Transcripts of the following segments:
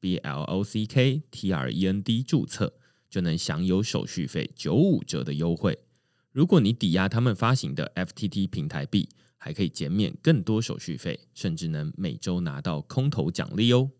B L O C K T R E N D 注册，就能享有手续费九五折的优惠。如果你抵押他们发行的 FTT 平台币，还可以减免更多手续费，甚至能每周拿到空头奖励哦。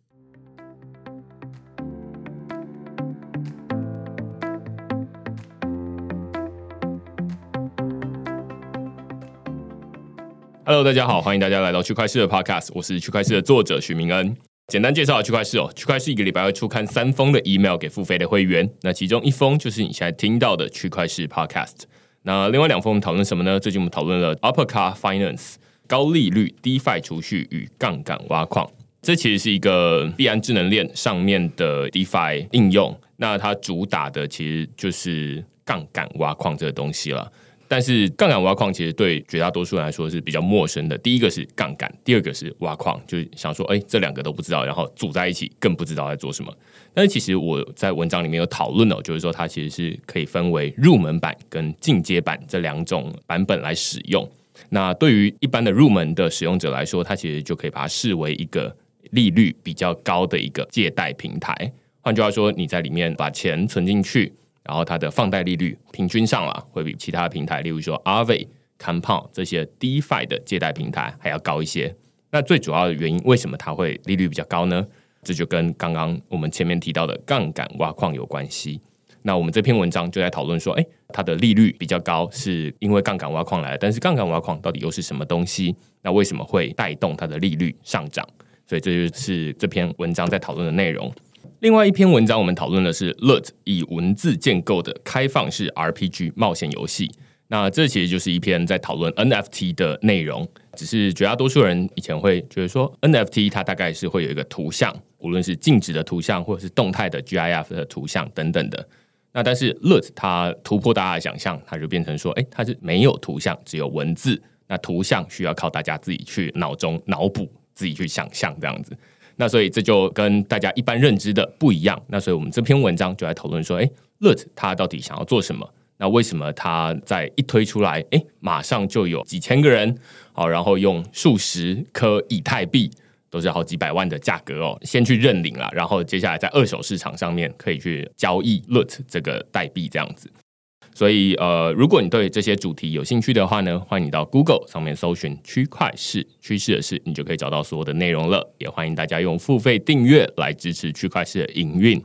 Hello，大家好，欢迎大家来到区块市的 Podcast，我是区块市的作者许明恩。简单介绍区块市哦，区块市一个礼拜会出刊三封的 email 给付费的会员，那其中一封就是你现在听到的区块市 Podcast。那另外两封我们讨论什么呢？最近我们讨论了 UpperCar Finance 高利率 DeFi 储蓄与杠杆挖矿，这其实是一个币安智能链上面的 DeFi 应用。那它主打的其实就是杠杆挖矿这个东西了。但是杠杆挖矿其实对绝大多数人来说是比较陌生的。第一个是杠杆，第二个是挖矿，就是想说，哎，这两个都不知道，然后组在一起更不知道在做什么。但是其实我在文章里面有讨论哦，就是说它其实是可以分为入门版跟进阶版这两种版本来使用。那对于一般的入门的使用者来说，它其实就可以把它视为一个利率比较高的一个借贷平台。换句话说，你在里面把钱存进去。然后它的放贷利率平均上了，会比其他平台，例如说 Aave、Compound 这些 DeFi 的借贷平台还要高一些。那最主要的原因，为什么它会利率比较高呢？这就跟刚刚我们前面提到的杠杆挖矿有关系。那我们这篇文章就在讨论说，哎，它的利率比较高，是因为杠杆挖矿来的。但是杠杆挖矿到底又是什么东西？那为什么会带动它的利率上涨？所以这就是这篇文章在讨论的内容。另外一篇文章，我们讨论的是 LUT 以文字建构的开放式 RPG 冒险游戏。那这其实就是一篇在讨论 NFT 的内容。只是绝大多数人以前会觉得说，NFT 它大概是会有一个图像，无论是静止的图像或者是动态的 GIF 的图像等等的。那但是 LUT 它突破大家的想象，它就变成说，哎，它是没有图像，只有文字。那图像需要靠大家自己去脑中脑补，自己去想象这样子。那所以这就跟大家一般认知的不一样。那所以我们这篇文章就来讨论说，哎，LUT 它到底想要做什么？那为什么它在一推出来，哎，马上就有几千个人，好，然后用数十颗以太币，都是好几百万的价格哦，先去认领了，然后接下来在二手市场上面可以去交易 LUT 这个代币这样子。所以，呃，如果你对这些主题有兴趣的话呢，欢迎你到 Google 上面搜寻“区块市趋势的事”，你就可以找到所有的内容了。也欢迎大家用付费订阅来支持区块市的营运。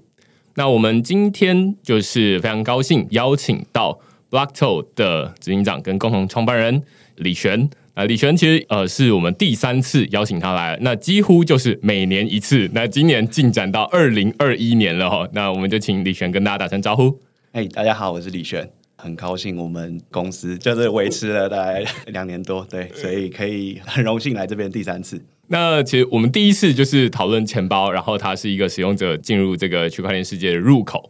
那我们今天就是非常高兴邀请到 Blockto 的执行长跟共同创办人李璇啊，李璇其实呃是我们第三次邀请他来，那几乎就是每年一次。那今年进展到二零二一年了哈，那我们就请李璇跟大家打声招呼。哎，大家好，我是李璇。很高兴我们公司就是维持了大概两年多，对，所以可以很荣幸来这边第三次。那其实我们第一次就是讨论钱包，然后它是一个使用者进入这个区块链世界的入口。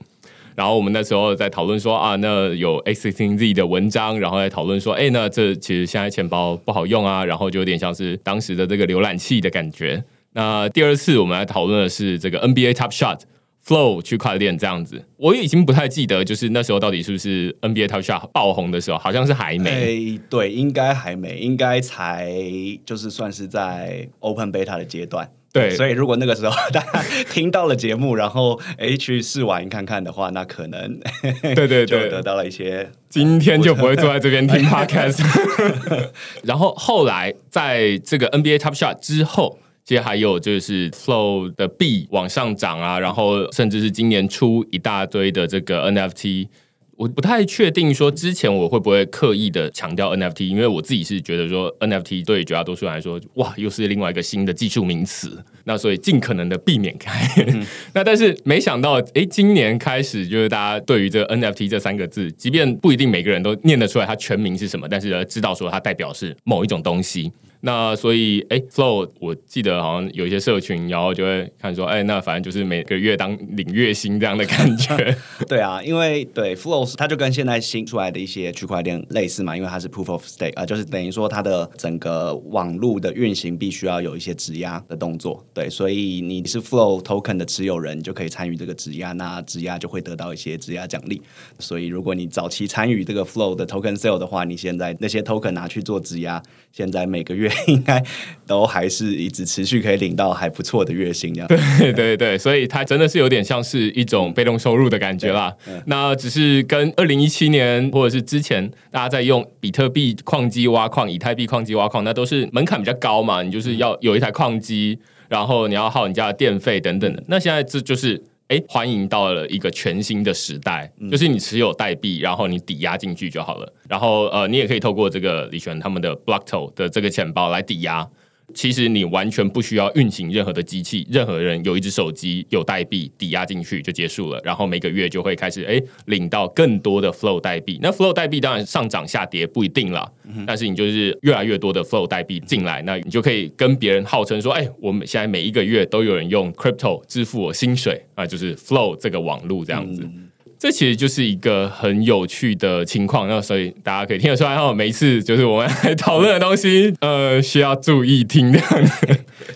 然后我们那时候在讨论说啊，那有 X T Z 的文章，然后在讨论说，哎，那这其实现在钱包不好用啊，然后就有点像是当时的这个浏览器的感觉。那第二次我们来讨论的是这个 N B A Top Shot。Flow 区块链这样子，我已经不太记得，就是那时候到底是不是 NBA Top Shot 爆红的时候，好像是还没。对，应该还没，应该才就是算是在 Open Beta 的阶段。对，所以如果那个时候 大家听到了节目，然后哎去试玩看看的话，那可能对对对，得到了一些。今天就不会坐在这边听 Podcast。然后后来在这个 NBA Top Shot 之后。接还有就是 Flow 的币往上涨啊，然后甚至是今年出一大堆的这个 NFT，我不太确定说之前我会不会刻意的强调 NFT，因为我自己是觉得说 NFT 对绝大多数人来说，哇，又是另外一个新的技术名词，那所以尽可能的避免开。那但是没想到，诶，今年开始就是大家对于这 NFT 这三个字，即便不一定每个人都念得出来它全名是什么，但是知道说它代表是某一种东西。那所以，哎，Flow，我记得好像有一些社群，然后就会看说，哎，那反正就是每个月当领月薪这样的感觉。对啊，因为对 Flow，它就跟现在新出来的一些区块链类似嘛，因为它是 Proof of Stake 啊，就是等于说它的整个网络的运行必须要有一些质押的动作。对，所以你是 Flow Token 的持有人，你就可以参与这个质押，那质押就会得到一些质押奖励。所以如果你早期参与这个 Flow 的 Token Sale 的话，你现在那些 Token 拿去做质押，现在每个月。应该都还是一直持续可以领到还不错的月薪，这样对对对，所以它真的是有点像是一种被动收入的感觉啦。那只是跟二零一七年或者是之前大家在用比特币矿机挖矿、以太币矿机挖矿，那都是门槛比较高嘛，你就是要有一台矿机，然后你要耗你家的电费等等的。那现在这就是。哎，欢迎到了一个全新的时代，就是你持有代币，然后你抵押进去就好了。然后呃，你也可以透过这个李璇他们的 Blockto 的这个钱包来抵押。其实你完全不需要运行任何的机器，任何人有一只手机有代币抵押进去就结束了，然后每个月就会开始哎领到更多的 Flow 代币。那 Flow 代币当然上涨下跌不一定了，但是你就是越来越多的 Flow 代币进来，那你就可以跟别人号称说，哎，我们现在每一个月都有人用 Crypto 支付我薪水啊，就是 Flow 这个网络这样子。这其实就是一个很有趣的情况，那所以大家可以听得出来哈。每一次就是我们来讨论的东西，呃，需要注意听的。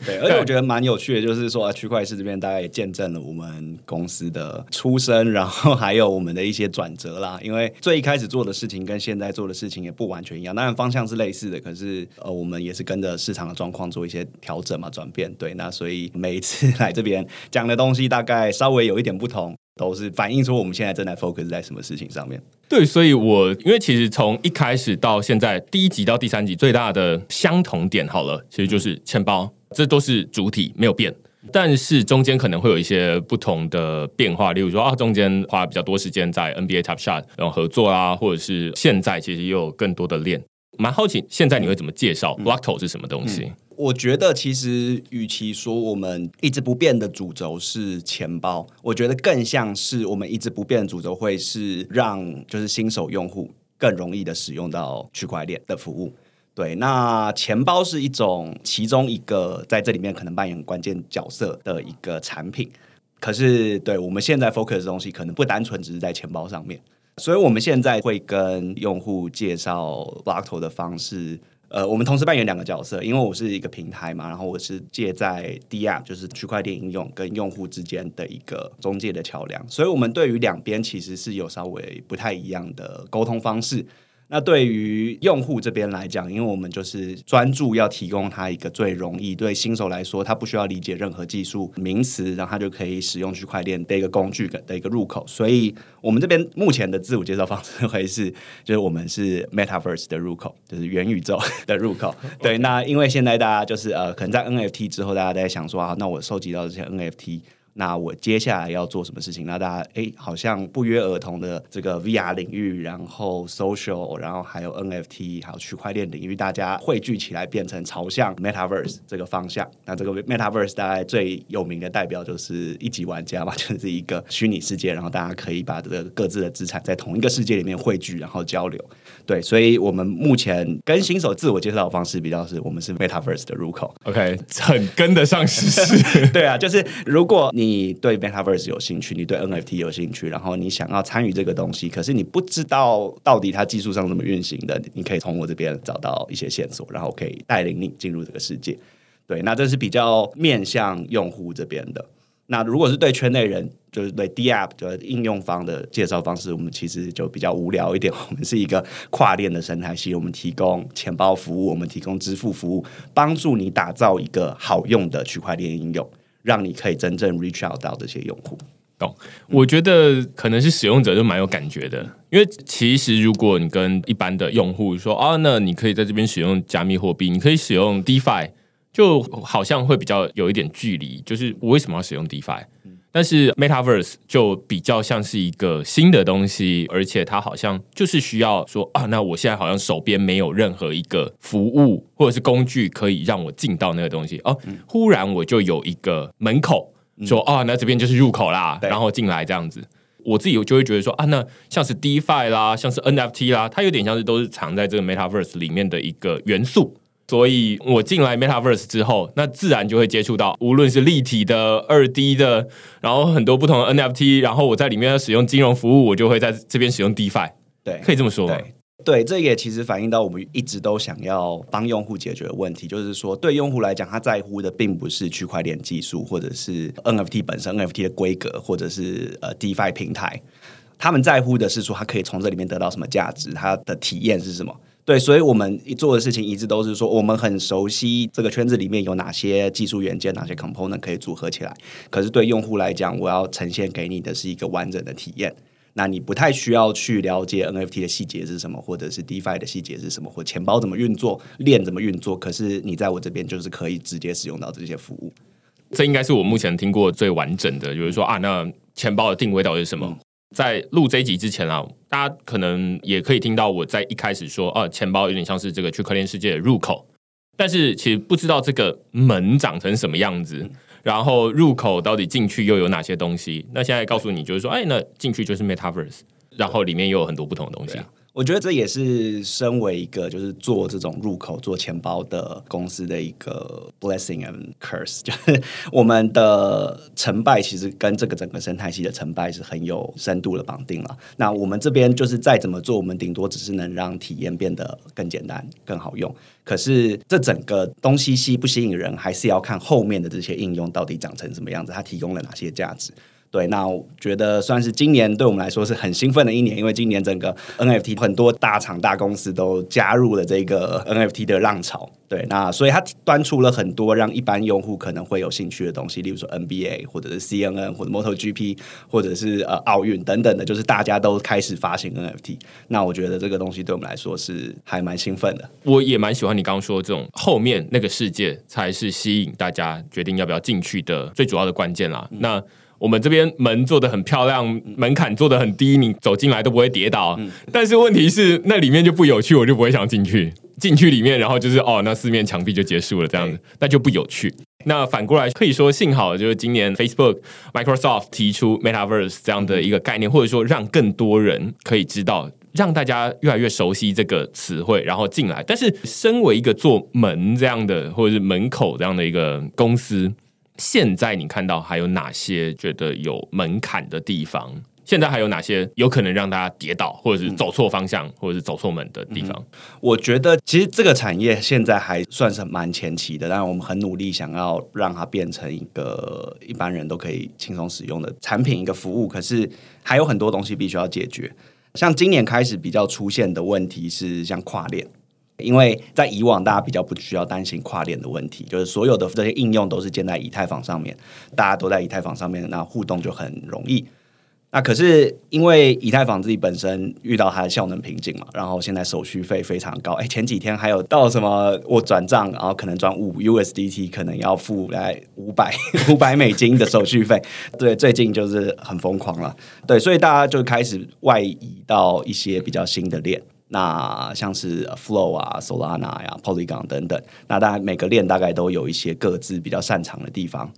对，而且我觉得蛮有趣的，就是说区块链这边大概也见证了我们公司的出生，然后还有我们的一些转折啦。因为最一开始做的事情跟现在做的事情也不完全一样，当然方向是类似的，可是呃，我们也是跟着市场的状况做一些调整嘛，转变。对，那所以每一次来这边讲的东西，大概稍微有一点不同。都是反映出我们现在正在 focus 在什么事情上面。对，所以我因为其实从一开始到现在，第一集到第三集最大的相同点，好了，其实就是钱包，这都是主体没有变，但是中间可能会有一些不同的变化，例如说啊，中间花比较多时间在 NBA Top Shot 然后合作啊，或者是现在其实也有更多的练。蛮好奇，现在你会怎么介绍 Blockto 是什么东西？我觉得其实，与其说我们一直不变的主轴是钱包，我觉得更像是我们一直不变的主轴会是让就是新手用户更容易的使用到区块链的服务。对，那钱包是一种其中一个在这里面可能扮演关键角色的一个产品。可是，对我们现在 focus 的东西可能不单纯只是在钱包上面，所以我们现在会跟用户介绍 Blockto 的方式。呃，我们同时扮演两个角色，因为我是一个平台嘛，然后我是借在 D App，就是区块链应用跟用户之间的一个中介的桥梁，所以我们对于两边其实是有稍微不太一样的沟通方式。那对于用户这边来讲，因为我们就是专注要提供他一个最容易对新手来说，他不需要理解任何技术名词，然后他就可以使用区块链的一个工具的一个入口。所以，我们这边目前的自我介绍方式 会是，就是我们是 Metaverse 的入口，就是元宇宙的入口。对，那因为现在大家就是呃，可能在 NFT 之后，大家在想说啊，那我收集到这些 NFT。那我接下来要做什么事情？那大家哎，好像不约而同的这个 VR 领域，然后 social，然后还有 NFT，还有区块链领域，大家汇聚起来，变成朝向 Metaverse 这个方向。那这个 Metaverse 大概最有名的代表就是一级玩家嘛，就是一个虚拟世界，然后大家可以把这个各自的资产在同一个世界里面汇聚，然后交流。对，所以我们目前跟新手自我介绍的方式比较是，我们是 Metaverse 的入口。OK，很跟得上时事。对啊，就是如果你你对 Metaverse 有兴趣，你对 NFT 有兴趣，然后你想要参与这个东西，可是你不知道到底它技术上怎么运行的，你可以从我这边找到一些线索，然后可以带领你进入这个世界。对，那这是比较面向用户这边的。那如果是对圈内人，就是对 D App 的应用方的介绍方式，我们其实就比较无聊一点。我们是一个跨链的生态系，我们提供钱包服务，我们提供支付服务，帮助你打造一个好用的区块链应用。让你可以真正 reach out 到这些用户。懂？我觉得可能是使用者就蛮有感觉的，因为其实如果你跟一般的用户说啊，那你可以在这边使用加密货币，你可以使用 DeFi，就好像会比较有一点距离。就是我为什么要使用 DeFi？但是 Metaverse 就比较像是一个新的东西，而且它好像就是需要说啊，那我现在好像手边没有任何一个服务或者是工具可以让我进到那个东西哦，忽然我就有一个门口说啊，那这边就是入口啦，然后进来这样子，我自己就会觉得说啊，那像是 DeFi 啦，像是 NFT 啦，它有点像是都是藏在这个 Metaverse 里面的一个元素。所以我进来 Metaverse 之后，那自然就会接触到，无论是立体的、二 D 的，然后很多不同的 NFT，然后我在里面要使用金融服务，我就会在这边使用 DeFi，对，可以这么说吗？对。对，这也其实反映到我们一直都想要帮用户解决的问题，就是说，对用户来讲，他在乎的并不是区块链技术，或者是 NFT 本身、NFT 的规格，或者是呃 DeFi 平台，他们在乎的是说，他可以从这里面得到什么价值，他的体验是什么。对，所以我们做的事情一直都是说，我们很熟悉这个圈子里面有哪些技术元件、哪些 component 可以组合起来。可是对用户来讲，我要呈现给你的是一个完整的体验。那你不太需要去了解 NFT 的细节是什么，或者是 DeFi 的细节是什么，或钱包怎么运作、链怎么运作。可是你在我这边就是可以直接使用到这些服务。这应该是我目前听过最完整的，就是说啊，那钱包的定位到底是什么？在录这一集之前啊，大家可能也可以听到我在一开始说，啊，钱包有点像是这个区块链世界的入口，但是其实不知道这个门长成什么样子，然后入口到底进去又有哪些东西。那现在告诉你，就是说，哎，那进去就是 Metaverse，然后里面又有很多不同的东西。我觉得这也是身为一个就是做这种入口做钱包的公司的一个 blessing and curse，就是 我们的成败其实跟这个整个生态系的成败是很有深度的绑定了。那我们这边就是再怎么做，我们顶多只是能让体验变得更简单、更好用。可是这整个东西吸不吸引人，还是要看后面的这些应用到底长成什么样子，它提供了哪些价值。对，那我觉得算是今年对我们来说是很兴奋的一年，因为今年整个 NFT 很多大厂大公司都加入了这个 NFT 的浪潮。对，那所以它端出了很多让一般用户可能会有兴趣的东西，例如说 NBA 或者是 CNN 或者 MotoGP 或者是呃奥运等等的，就是大家都开始发行 NFT。那我觉得这个东西对我们来说是还蛮兴奋的。我也蛮喜欢你刚刚说的这种后面那个世界才是吸引大家决定要不要进去的最主要的关键啦。那我们这边门做的很漂亮，门槛做的很低，你走进来都不会跌倒。但是问题是，那里面就不有趣，我就不会想进去。进去里面，然后就是哦，那四面墙壁就结束了，这样子，那就不有趣。那反过来可以说，幸好就是今年 Facebook、Microsoft 提出 Metaverse 这样的一个概念，或者说让更多人可以知道，让大家越来越熟悉这个词汇，然后进来。但是，身为一个做门这样的，或者是门口这样的一个公司。现在你看到还有哪些觉得有门槛的地方？现在还有哪些有可能让大家跌倒，或者是走错方向，或者是走错门的地方？我觉得其实这个产业现在还算是蛮前期的，但我们很努力想要让它变成一个一般人都可以轻松使用的产品，一个服务。可是还有很多东西必须要解决。像今年开始比较出现的问题是像跨链。因为在以往，大家比较不需要担心跨链的问题，就是所有的这些应用都是建在以太坊上面，大家都在以太坊上面，那互动就很容易。那可是因为以太坊自己本身遇到它的效能瓶颈嘛，然后现在手续费非常高。哎，前几天还有到什么我转账，然后可能转五 USDT，可能要付来五百 五百美金的手续费。对，最近就是很疯狂了。对，所以大家就开始外移到一些比较新的链。那像是 Flow 啊、Solana 呀、Polygon 等等，那大家每个链大概都有一些各自比较擅长的地方，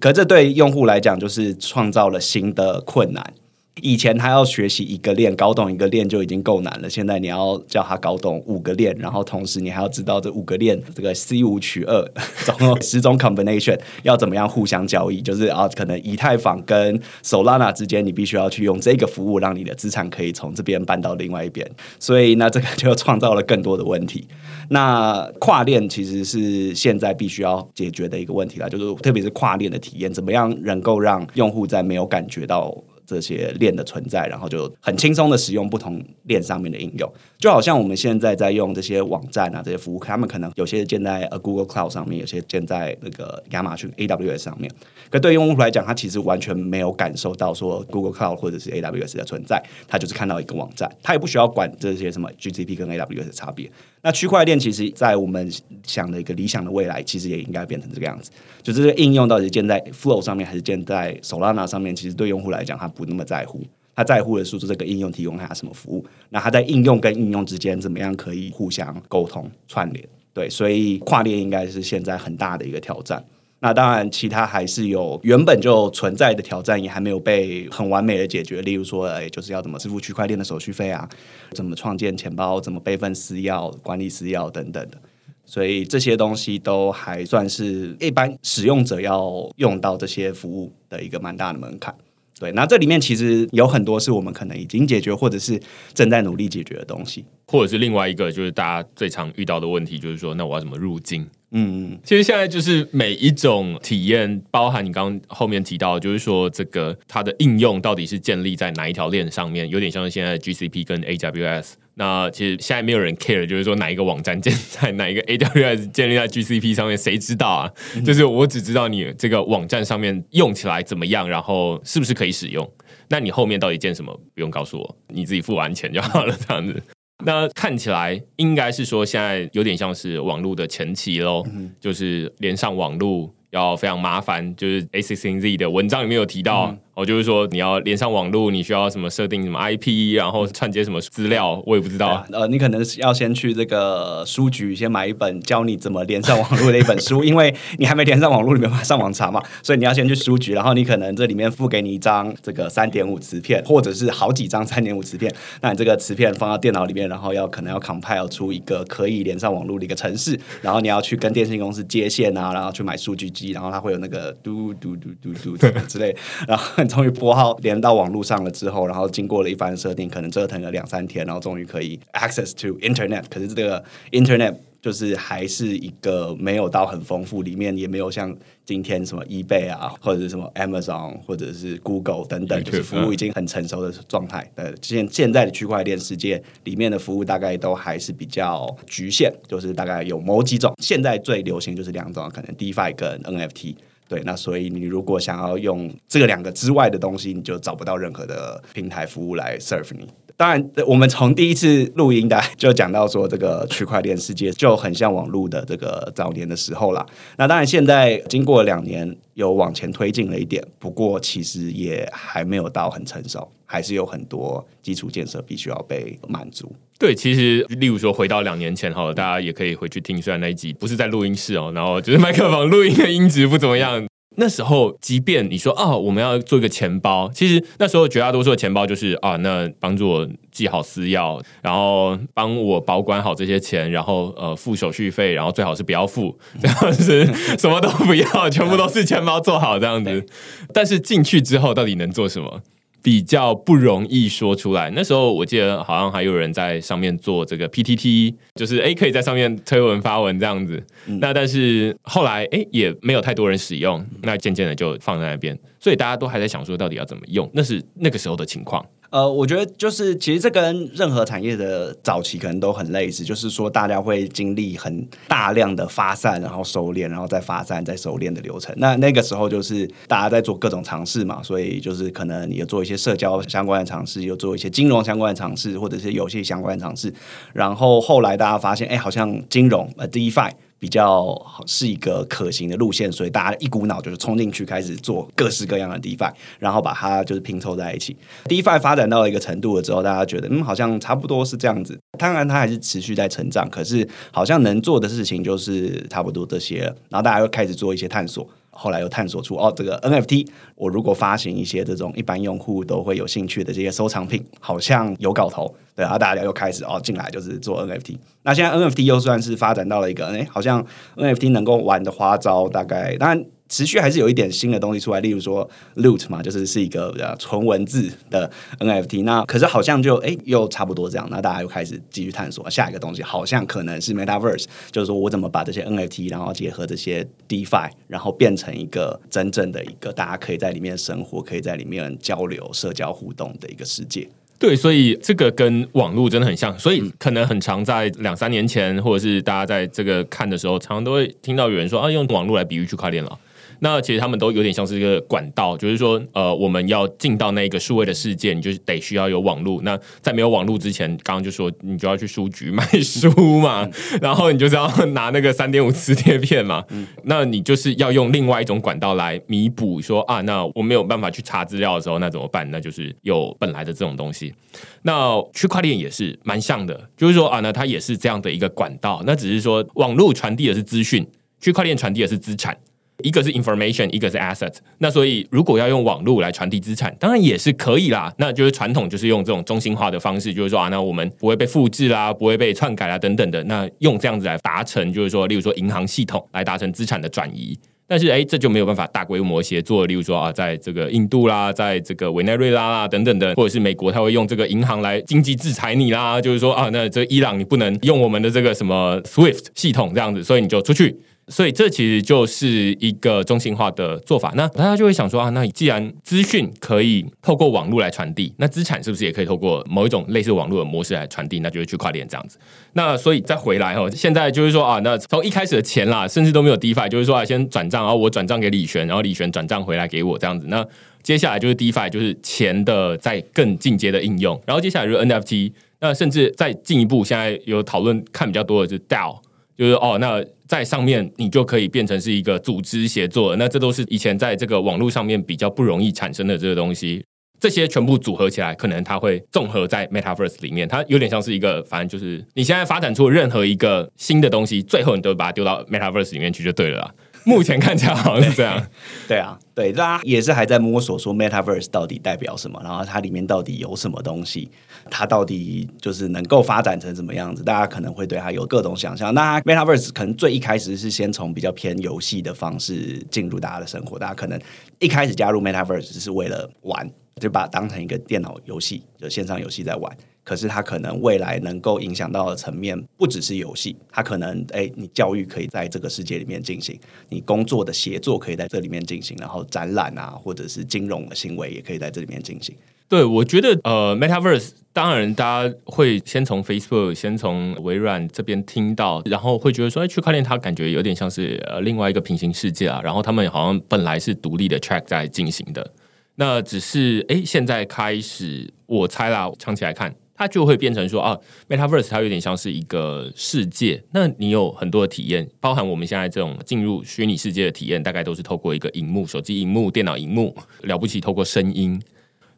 可这对用户来讲就是创造了新的困难。以前他要学习一个链，搞懂一个链就已经够难了。现在你要叫他搞懂五个链，然后同时你还要知道这五个链这个 C 五取二，总共十种 combination 要怎么样互相交易。就是啊，可能以太坊跟 Solana 之间，你必须要去用这个服务，让你的资产可以从这边搬到另外一边。所以那这个就创造了更多的问题。那跨链其实是现在必须要解决的一个问题啦，就是特别是跨链的体验，怎么样能够让用户在没有感觉到。这些链的存在，然后就很轻松的使用不同链上面的应用，就好像我们现在在用这些网站啊，这些服务，他们可能有些建在呃 Google Cloud 上面，有些建在那个亚马逊 AWS 上面。可对用户来讲，他其实完全没有感受到说 Google Cloud 或者是 AWS 的存在，他就是看到一个网站，他也不需要管这些什么 GCP 跟 AWS 的差别。那区块链其实，在我们想的一个理想的未来，其实也应该变成这个样子。就这个应用到底建在 Flow 上面，还是建在 Solana 上面？其实对用户来讲，他不那么在乎。他在乎的是这个应用提供他什么服务。那他在应用跟应用之间，怎么样可以互相沟通串联？对，所以跨链应该是现在很大的一个挑战。那当然，其他还是有原本就存在的挑战，也还没有被很完美的解决。例如说，哎，就是要怎么支付区块链的手续费啊？怎么创建钱包？怎么备份私钥、管理私钥等等的。所以这些东西都还算是一般使用者要用到这些服务的一个蛮大的门槛。对，那这里面其实有很多是我们可能已经解决，或者是正在努力解决的东西。或者是另外一个，就是大家最常遇到的问题，就是说，那我要怎么入境？嗯，其实现在就是每一种体验，包含你刚刚后面提到，就是说这个它的应用到底是建立在哪一条链上面，有点像现在 GCP 跟 AWS。那其实现在没有人 care，就是说哪一个网站建在哪一个 AWS 建立在 GCP 上面，谁知道啊？就是我只知道你这个网站上面用起来怎么样，然后是不是可以使用。那你后面到底建什么，不用告诉我，你自己付完钱就好了，这样子。那看起来应该是说，现在有点像是网络的前期喽，就是连上网络要非常麻烦。就是 A C C Z 的文章里面有提到。哦，就是说你要连上网络，你需要什么设定什么 IP，然后串接什么资料，我也不知道。啊呃，你可能要先去这个书局先买一本教你怎么连上网络的一本书，因为你还没连上网络，你没办法上网查嘛，所以你要先去书局，然后你可能这里面付给你一张这个三点五磁片，或者是好几张三点五磁片，那你这个磁片放到电脑里面，然后要可能要 compile 出一个可以连上网络的一个程式，然后你要去跟电信公司接线啊，然后去买数据机，然后它会有那个嘟嘟嘟嘟嘟之类，然后。终于拨号连到网络上了之后，然后经过了一番设定，可能折腾了两三天，然后终于可以 access to internet。可是这个 internet 就是还是一个没有到很丰富，里面也没有像今天什么 eBay 啊，或者是什么 Amazon 或者是 Google 等等，就是服务已经很成熟的状态。呃，现现在的区块链世界里面的服务大概都还是比较局限，就是大概有某几种。现在最流行就是两种，可能 DeFi 跟 NFT。对，那所以你如果想要用这两个之外的东西，你就找不到任何的平台服务来 serve 你。当然，我们从第一次录音的就讲到说，这个区块链世界就很像网络的这个早年的时候啦。那当然，现在经过两年，有往前推进了一点，不过其实也还没有到很成熟，还是有很多基础建设必须要被满足。对，其实例如说回到两年前哈，大家也可以回去听，虽然那一集不是在录音室哦，然后就是麦克风录音的音质不怎么样。那时候，即便你说啊，我们要做一个钱包，其实那时候绝大多数的钱包就是啊，那帮助我记好私钥，然后帮我保管好这些钱，然后呃付手续费，然后最好是不要付，这样子什么都不要，全部都是钱包做好这样子。但是进去之后，到底能做什么？比较不容易说出来。那时候我记得好像还有人在上面做这个 PTT，就是哎可以在上面推文发文这样子。那但是后来哎也没有太多人使用，那渐渐的就放在那边，所以大家都还在想说到底要怎么用。那是那个时候的情况。呃，我觉得就是其实这跟任何产业的早期可能都很类似，就是说大家会经历很大量的发散，然后收敛，然后再发散，再收敛的流程。那那个时候就是大家在做各种尝试嘛，所以就是可能你有做一些社交相关的尝试，有做一些金融相关的尝试，或者是游戏相关的尝试。然后后来大家发现，哎，好像金融呃，DeFi。比较是一个可行的路线，所以大家一股脑就是冲进去开始做各式各样的 DeFi，然后把它就是拼凑在一起。DeFi 发展到了一个程度了之后，大家觉得嗯，好像差不多是这样子。当然，它还是持续在成长，可是好像能做的事情就是差不多这些。然后大家又开始做一些探索。后来又探索出哦，这个 NFT，我如果发行一些这种一般用户都会有兴趣的这些收藏品，好像有搞头，对啊，大家又开始哦进来就是做 NFT。那现在 NFT 又算是发展到了一个，哎，好像 NFT 能够玩的花招，大概当然。持续还是有一点新的东西出来，例如说 Loot 嘛，就是是一个纯文字的 NFT。那可是好像就哎又差不多这样，那大家又开始继续探索下一个东西，好像可能是 Metaverse，就是说我怎么把这些 NFT，然后结合这些 DeFi，然后变成一个真正的一个大家可以在里面生活，可以在里面交流、社交互动的一个世界。对，所以这个跟网络真的很像，所以可能很常在两三年前，或者是大家在这个看的时候，常常都会听到有人说啊，用网络来比喻区块链了。那其实他们都有点像是一个管道，就是说，呃，我们要进到那个数位的世界，你就得需要有网络。那在没有网络之前，刚刚就说你就要去书局买书嘛，然后你就是要拿那个三点五磁贴片嘛，那你就是要用另外一种管道来弥补，说啊，那我没有办法去查资料的时候，那怎么办？那就是有本来的这种东西。那区块链也是蛮像的，就是说啊，那它也是这样的一个管道，那只是说网络传递的是资讯，区块链传递的是资产。一个是 information，一个是 asset。那所以如果要用网络来传递资产，当然也是可以啦。那就是传统就是用这种中心化的方式，就是说啊，那我们不会被复制啦，不会被篡改啦等等的。那用这样子来达成，就是说，例如说银行系统来达成资产的转移。但是哎，这就没有办法大规模协作。例如说啊，在这个印度啦，在这个委内瑞拉啦等等的，或者是美国，他会用这个银行来经济制裁你啦。就是说啊，那这伊朗你不能用我们的这个什么 SWIFT 系统这样子，所以你就出去。所以这其实就是一个中心化的做法。那大家就会想说啊，那既然资讯可以透过网络来传递，那资产是不是也可以透过某一种类似网络的模式来传递？那就是区块链这样子。那所以再回来哦，现在就是说啊，那从一开始的钱啦，甚至都没有 DeFi，就是说啊，先转账，然后我转账给李璇，然后李璇转账回来给我这样子。那接下来就是 DeFi，就是钱的在更进阶的应用。然后接下来就是 NFT，那甚至再进一步，现在有讨论看比较多的就是 DAO，就是哦那。在上面，你就可以变成是一个组织协作。那这都是以前在这个网络上面比较不容易产生的这个东西。这些全部组合起来，可能它会综合在 Metaverse 里面。它有点像是一个，反正就是你现在发展出任何一个新的东西，最后你都把它丢到 Metaverse 里面去就对了。目前看起来好像是这样，对啊，对，大家也是还在摸索说 Metaverse 到底代表什么，然后它里面到底有什么东西，它到底就是能够发展成什么样子，大家可能会对它有各种想象。那 Metaverse 可能最一开始是先从比较偏游戏的方式进入大家的生活，大家可能一开始加入 Metaverse 是为了玩，就把它当成一个电脑游戏，就线上游戏在玩。可是它可能未来能够影响到的层面不只是游戏，它可能哎，你教育可以在这个世界里面进行，你工作的协作可以在这里面进行，然后展览啊，或者是金融的行为也可以在这里面进行。对，我觉得呃，Metaverse 当然大家会先从 Facebook、先从微软这边听到，然后会觉得说，哎，区块链它感觉有点像是呃另外一个平行世界啊，然后他们好像本来是独立的 track 在进行的，那只是哎，现在开始我猜啦，长期来看。它就会变成说啊，Metaverse 它有点像是一个世界，那你有很多的体验，包含我们现在这种进入虚拟世界的体验，大概都是透过一个荧幕、手机荧幕、电脑荧幕，了不起透过声音，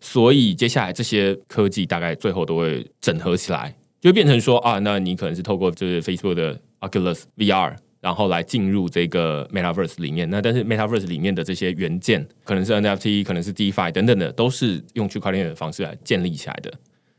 所以接下来这些科技大概最后都会整合起来，就变成说啊，那你可能是透过就是 Facebook 的 Oculus VR，然后来进入这个 Metaverse 里面，那但是 Metaverse 里面的这些元件，可能是 NFT，可能是 DeFi 等等的，都是用区块链的方式来建立起来的。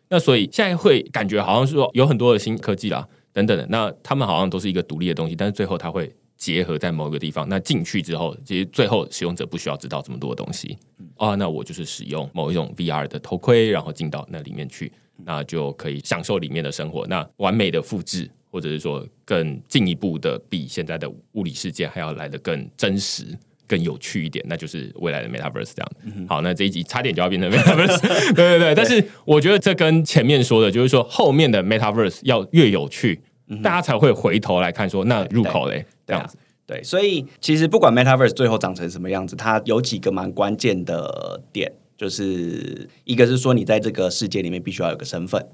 那所以现在会感觉好像是说有很多的新科技啦，等等的，那他们好像都是一个独立的东西，但是最后它会结合在某一个地方。那进去之后，其实最后使用者不需要知道这么多的东西啊，那我就是使用某一种 VR 的头盔，然后进到那里面去，那就可以享受里面的生活。那完美的复制，或者是说更进一步的，比现在的物理世界还要来的更真实。更有趣一点，那就是未来的 Metaverse 这样。好，那这一集差点就要变成 Metaverse，对对对。但是我觉得这跟前面说的，就是说后面的 Metaverse 要越有趣，大家才会回头来看说，那入口嘞这样子。对，所以其实不管 Metaverse 最后长成什么样子，它有几个蛮关键的点，就是一个是说你在这个世界里面必须要有个身份，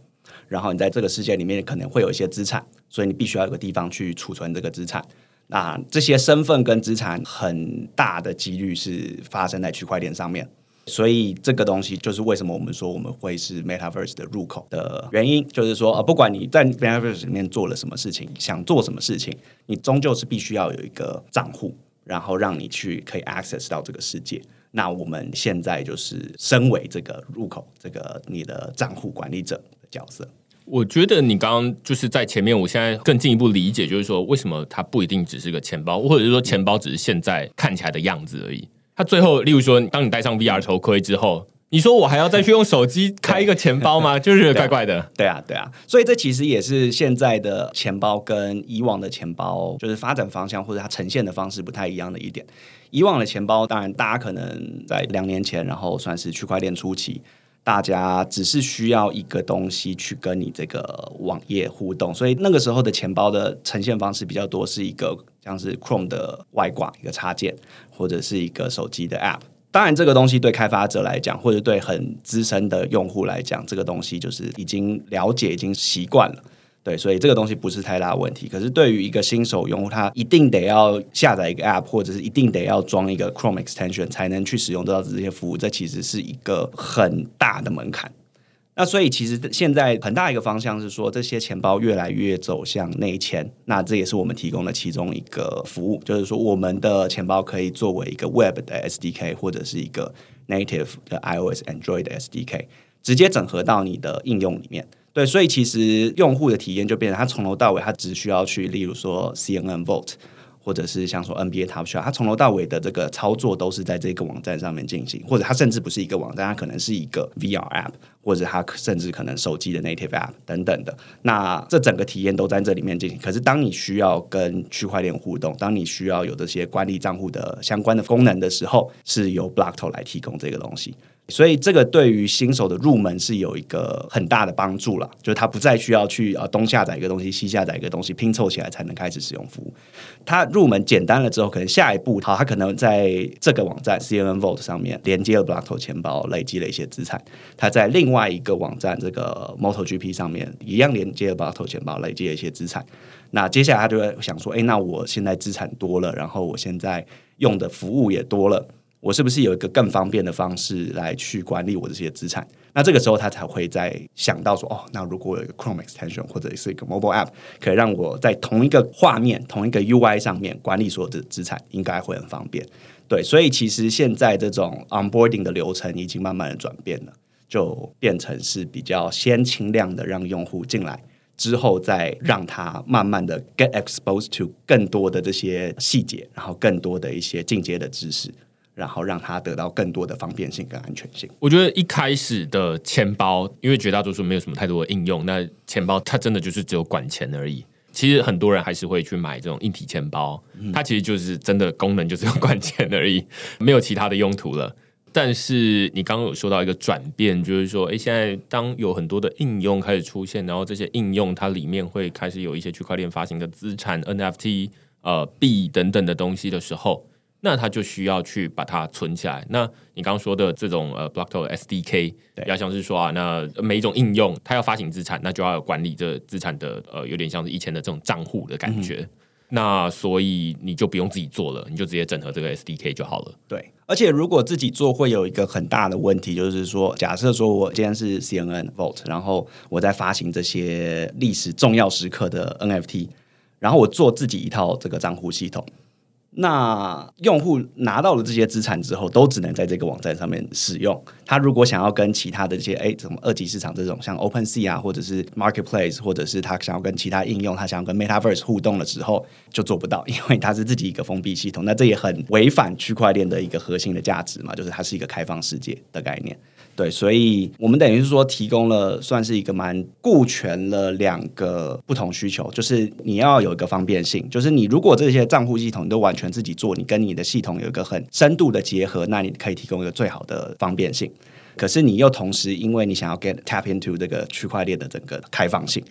然后你在这个世界里面可能会有一些资产，所以你必须要有个地方去储存这个资产。那这些身份跟资产很大的几率是发生在区块链上面，所以这个东西就是为什么我们说我们会是 Metaverse 的入口的原因，就是说啊，不管你在 Metaverse 里面做了什么事情，想做什么事情，你终究是必须要有一个账户，然后让你去可以 access 到这个世界。那我们现在就是身为这个入口，这个你的账户管理者的角色。我觉得你刚刚就是在前面，我现在更进一步理解，就是说为什么它不一定只是个钱包，或者是说钱包只是现在看起来的样子而已。它最后，例如说，当你戴上 VR 头盔之后，你说我还要再去用手机开一个钱包吗？就是怪怪的。对啊，对啊。所以这其实也是现在的钱包跟以往的钱包就是发展方向或者它呈现的方式不太一样的一点。以往的钱包，当然大家可能在两年前，然后算是区块链初期。大家只是需要一个东西去跟你这个网页互动，所以那个时候的钱包的呈现方式比较多，是一个像是 Chrome 的外挂一个插件，或者是一个手机的 App。当然，这个东西对开发者来讲，或者对很资深的用户来讲，这个东西就是已经了解、已经习惯了。对，所以这个东西不是太大问题。可是对于一个新手用户，他一定得要下载一个 App，或者是一定得要装一个 Chrome extension 才能去使用得到这些服务。这其实是一个很大的门槛。那所以其实现在很大一个方向是说，这些钱包越来越走向内嵌，那这也是我们提供的其中一个服务，就是说我们的钱包可以作为一个 Web 的 SDK 或者是一个 Native 的 iOS、Android 的 SDK，直接整合到你的应用里面。对，所以其实用户的体验就变成，他从头到尾他只需要去，例如说 CNN Vote。或者是像说 NBA Top Shot，他从头到尾的这个操作都是在这个网站上面进行，或者他甚至不是一个网站，他可能是一个 VR App，或者它甚至可能手机的 Native App 等等的。那这整个体验都在这里面进行。可是当你需要跟区块链互动，当你需要有这些管理账户的相关的功能的时候，是由 Blockto 来提供这个东西。所以这个对于新手的入门是有一个很大的帮助了，就是他不再需要去啊东下载一个东西，西下载一个东西，拼凑起来才能开始使用服务。他入门简单了之后，可能下一步好，他可能在这个网站 CNN Vault 上面连接了 Blockto 钱包，累积了一些资产。他在另另外一个网站这个 MotoGP 上面一样连接了 Blockto 钱包，累积一些资产。那接下来他就会想说，哎，那我现在资产多了，然后我现在用的服务也多了。我是不是有一个更方便的方式来去管理我这些资产？那这个时候他才会在想到说，哦，那如果有一个 Chrome extension 或者是一个 mobile app，可以让我在同一个画面、同一个 UI 上面管理所有的资产，应该会很方便。对，所以其实现在这种 onboarding 的流程已经慢慢的转变了，就变成是比较先轻量的让用户进来，之后再让他慢慢的 get exposed to 更多的这些细节，然后更多的一些进阶的知识。然后让它得到更多的方便性跟安全性。我觉得一开始的钱包，因为绝大多数没有什么太多的应用，那钱包它真的就是只有管钱而已。其实很多人还是会去买这种硬体钱包，它其实就是真的功能就是要管钱而已，没有其他的用途了。但是你刚刚有说到一个转变，就是说，哎，现在当有很多的应用开始出现，然后这些应用它里面会开始有一些区块链发行的资产、NFT、呃币等等的东西的时候。那它就需要去把它存起来。那你刚刚说的这种呃，Blockto SDK，要像是说啊，那每一种应用它要发行资产，那就要管理这资产的呃，有点像是以前的这种账户的感觉。那所以你就不用自己做了，你就直接整合这个 SDK 就好了。对，而且如果自己做，会有一个很大的问题，就是说，假设说我今天是 CNN Vault，然后我在发行这些历史重要时刻的 NFT，然后我做自己一套这个账户系统。那用户拿到了这些资产之后，都只能在这个网站上面使用。他如果想要跟其他的这些哎，什么二级市场这种，像 Open Sea 啊，或者是 Marketplace，或者是他想要跟其他应用，他想要跟 Metaverse 互动的时候，就做不到，因为它是自己一个封闭系统。那这也很违反区块链的一个核心的价值嘛，就是它是一个开放世界的概念。对，所以我们等于是说提供了算是一个蛮顾全了两个不同需求，就是你要有一个方便性，就是你如果这些账户系统都完全自己做，你跟你的系统有一个很深度的结合，那你可以提供一个最好的方便性。可是你又同时因为你想要 get tap into 这个区块链的整个开放性，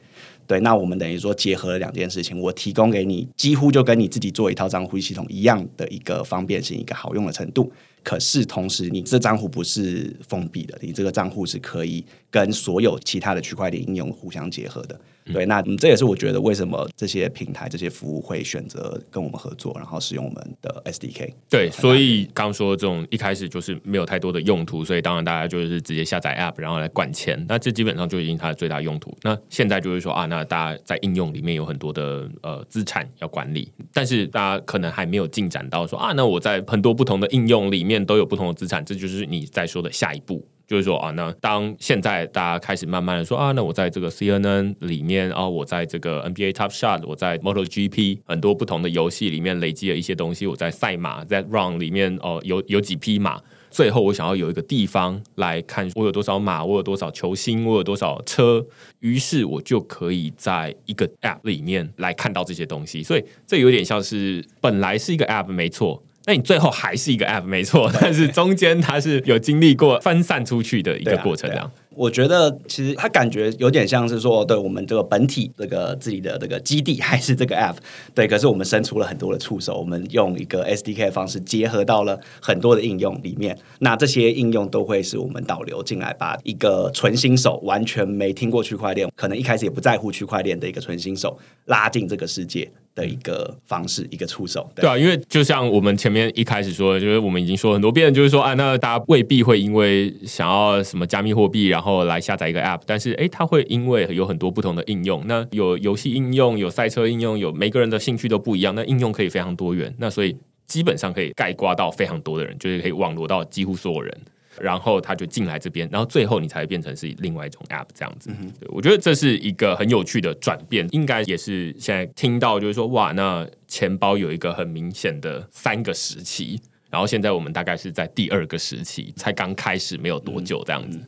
对，那我们等于说结合了两件事情，我提供给你几乎就跟你自己做一套账户系统一样的一个方便性，一个好用的程度。可是同时，你这账户不是封闭的，你这个账户是可以跟所有其他的区块链应用互相结合的。对，那这也是我觉得为什么这些平台、这些服务会选择跟我们合作，然后使用我们的 SDK。对，所以刚说这种一开始就是没有太多的用途，所以当然大家就是直接下载 App，然后来管钱。那这基本上就已经它的最大用途。那现在就是说啊，那大家在应用里面有很多的呃资产要管理，但是大家可能还没有进展到说啊，那我在很多不同的应用里面面都有不同的资产，这就是你在说的下一步。就是说啊，那当现在大家开始慢慢的说啊，那我在这个 CNN 里面啊，我在这个 NBA Top Shot，我在 MotoGP 很多不同的游戏里面累积了一些东西，我在赛马在 Run 里面哦，有有几匹马，最后我想要有一个地方来看我有多少马，我有多少球星，我有多少车，于是我就可以在一个 App 里面来看到这些东西，所以这有点像是本来是一个 App 没错。那你最后还是一个 app 没错，但是中间它是有经历过分散出去的一个过程，这样。我觉得其实它感觉有点像是说，对我们这个本体这个自己的这个基地还是这个 app，对，可是我们伸出了很多的触手，我们用一个 SDK 的方式结合到了很多的应用里面。那这些应用都会是我们导流进来，把一个纯新手完全没听过区块链，可能一开始也不在乎区块链的一个纯新手拉进这个世界。的一个方式，一个触手。对啊，因为就像我们前面一开始说的，就是我们已经说很多遍，就是说啊，那大家未必会因为想要什么加密货币，然后来下载一个 App，但是诶，它会因为有很多不同的应用，那有游戏应用，有赛车应用，有每个人的兴趣都不一样，那应用可以非常多元，那所以基本上可以盖刮到非常多的人，就是可以网罗到几乎所有人。然后他就进来这边，然后最后你才会变成是另外一种 App 这样子。对我觉得这是一个很有趣的转变，应该也是现在听到就是说，哇，那钱包有一个很明显的三个时期，然后现在我们大概是在第二个时期，才刚开始没有多久这样子。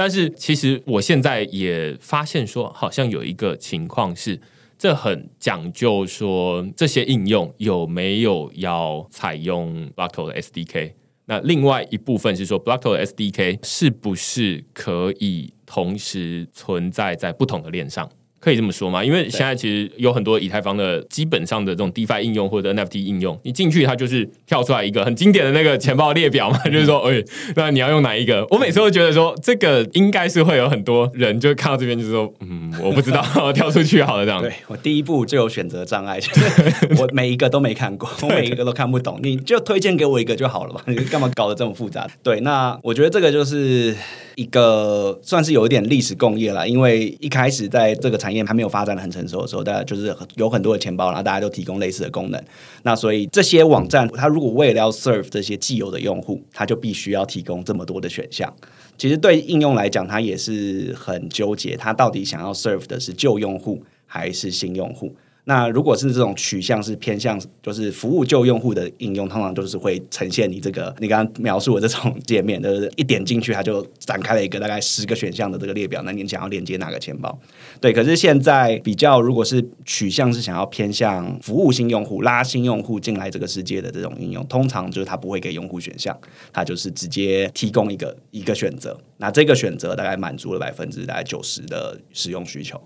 但是其实我现在也发现说，好像有一个情况是，这很讲究说这些应用有没有要采用 Blocko 的 SDK。那另外一部分是说，Blocko 的 SDK 是不是可以同时存在在不同的链上？可以这么说吗？因为现在其实有很多以太坊的基本上的这种 DeFi 应用或者 NFT 应用，你进去它就是跳出来一个很经典的那个钱包列表嘛，就是说，哎，那你要用哪一个？我每次都觉得说，这个应该是会有很多人就看到这边就是说，嗯，我不知道，跳出去好了这样。对我第一步就有选择障碍，我每一个都没看过，我每一个都看不懂，你就推荐给我一个就好了嘛，你干嘛搞得这么复杂？对，那我觉得这个就是一个算是有一点历史共业了，因为一开始在这个产业还没有发展的很成熟的时候，大家就是有很多的钱包，然后大家都提供类似的功能。那所以这些网站，它如果为了要 serve 这些既有的用户，它就必须要提供这么多的选项。其实对应用来讲，它也是很纠结，它到底想要 serve 的是旧用户还是新用户？那如果是这种取向是偏向就是服务旧用户的应用，通常都是会呈现你这个你刚刚描述的这种界面，就是一点进去它就展开了一个大概十个选项的这个列表。那你想要连接哪个钱包？对，可是现在比较如果是取向是想要偏向服务新用户、拉新用户进来这个世界的这种应用，通常就是它不会给用户选项，它就是直接提供一个一个选择。那这个选择大概满足了百分之大概九十的使用需求。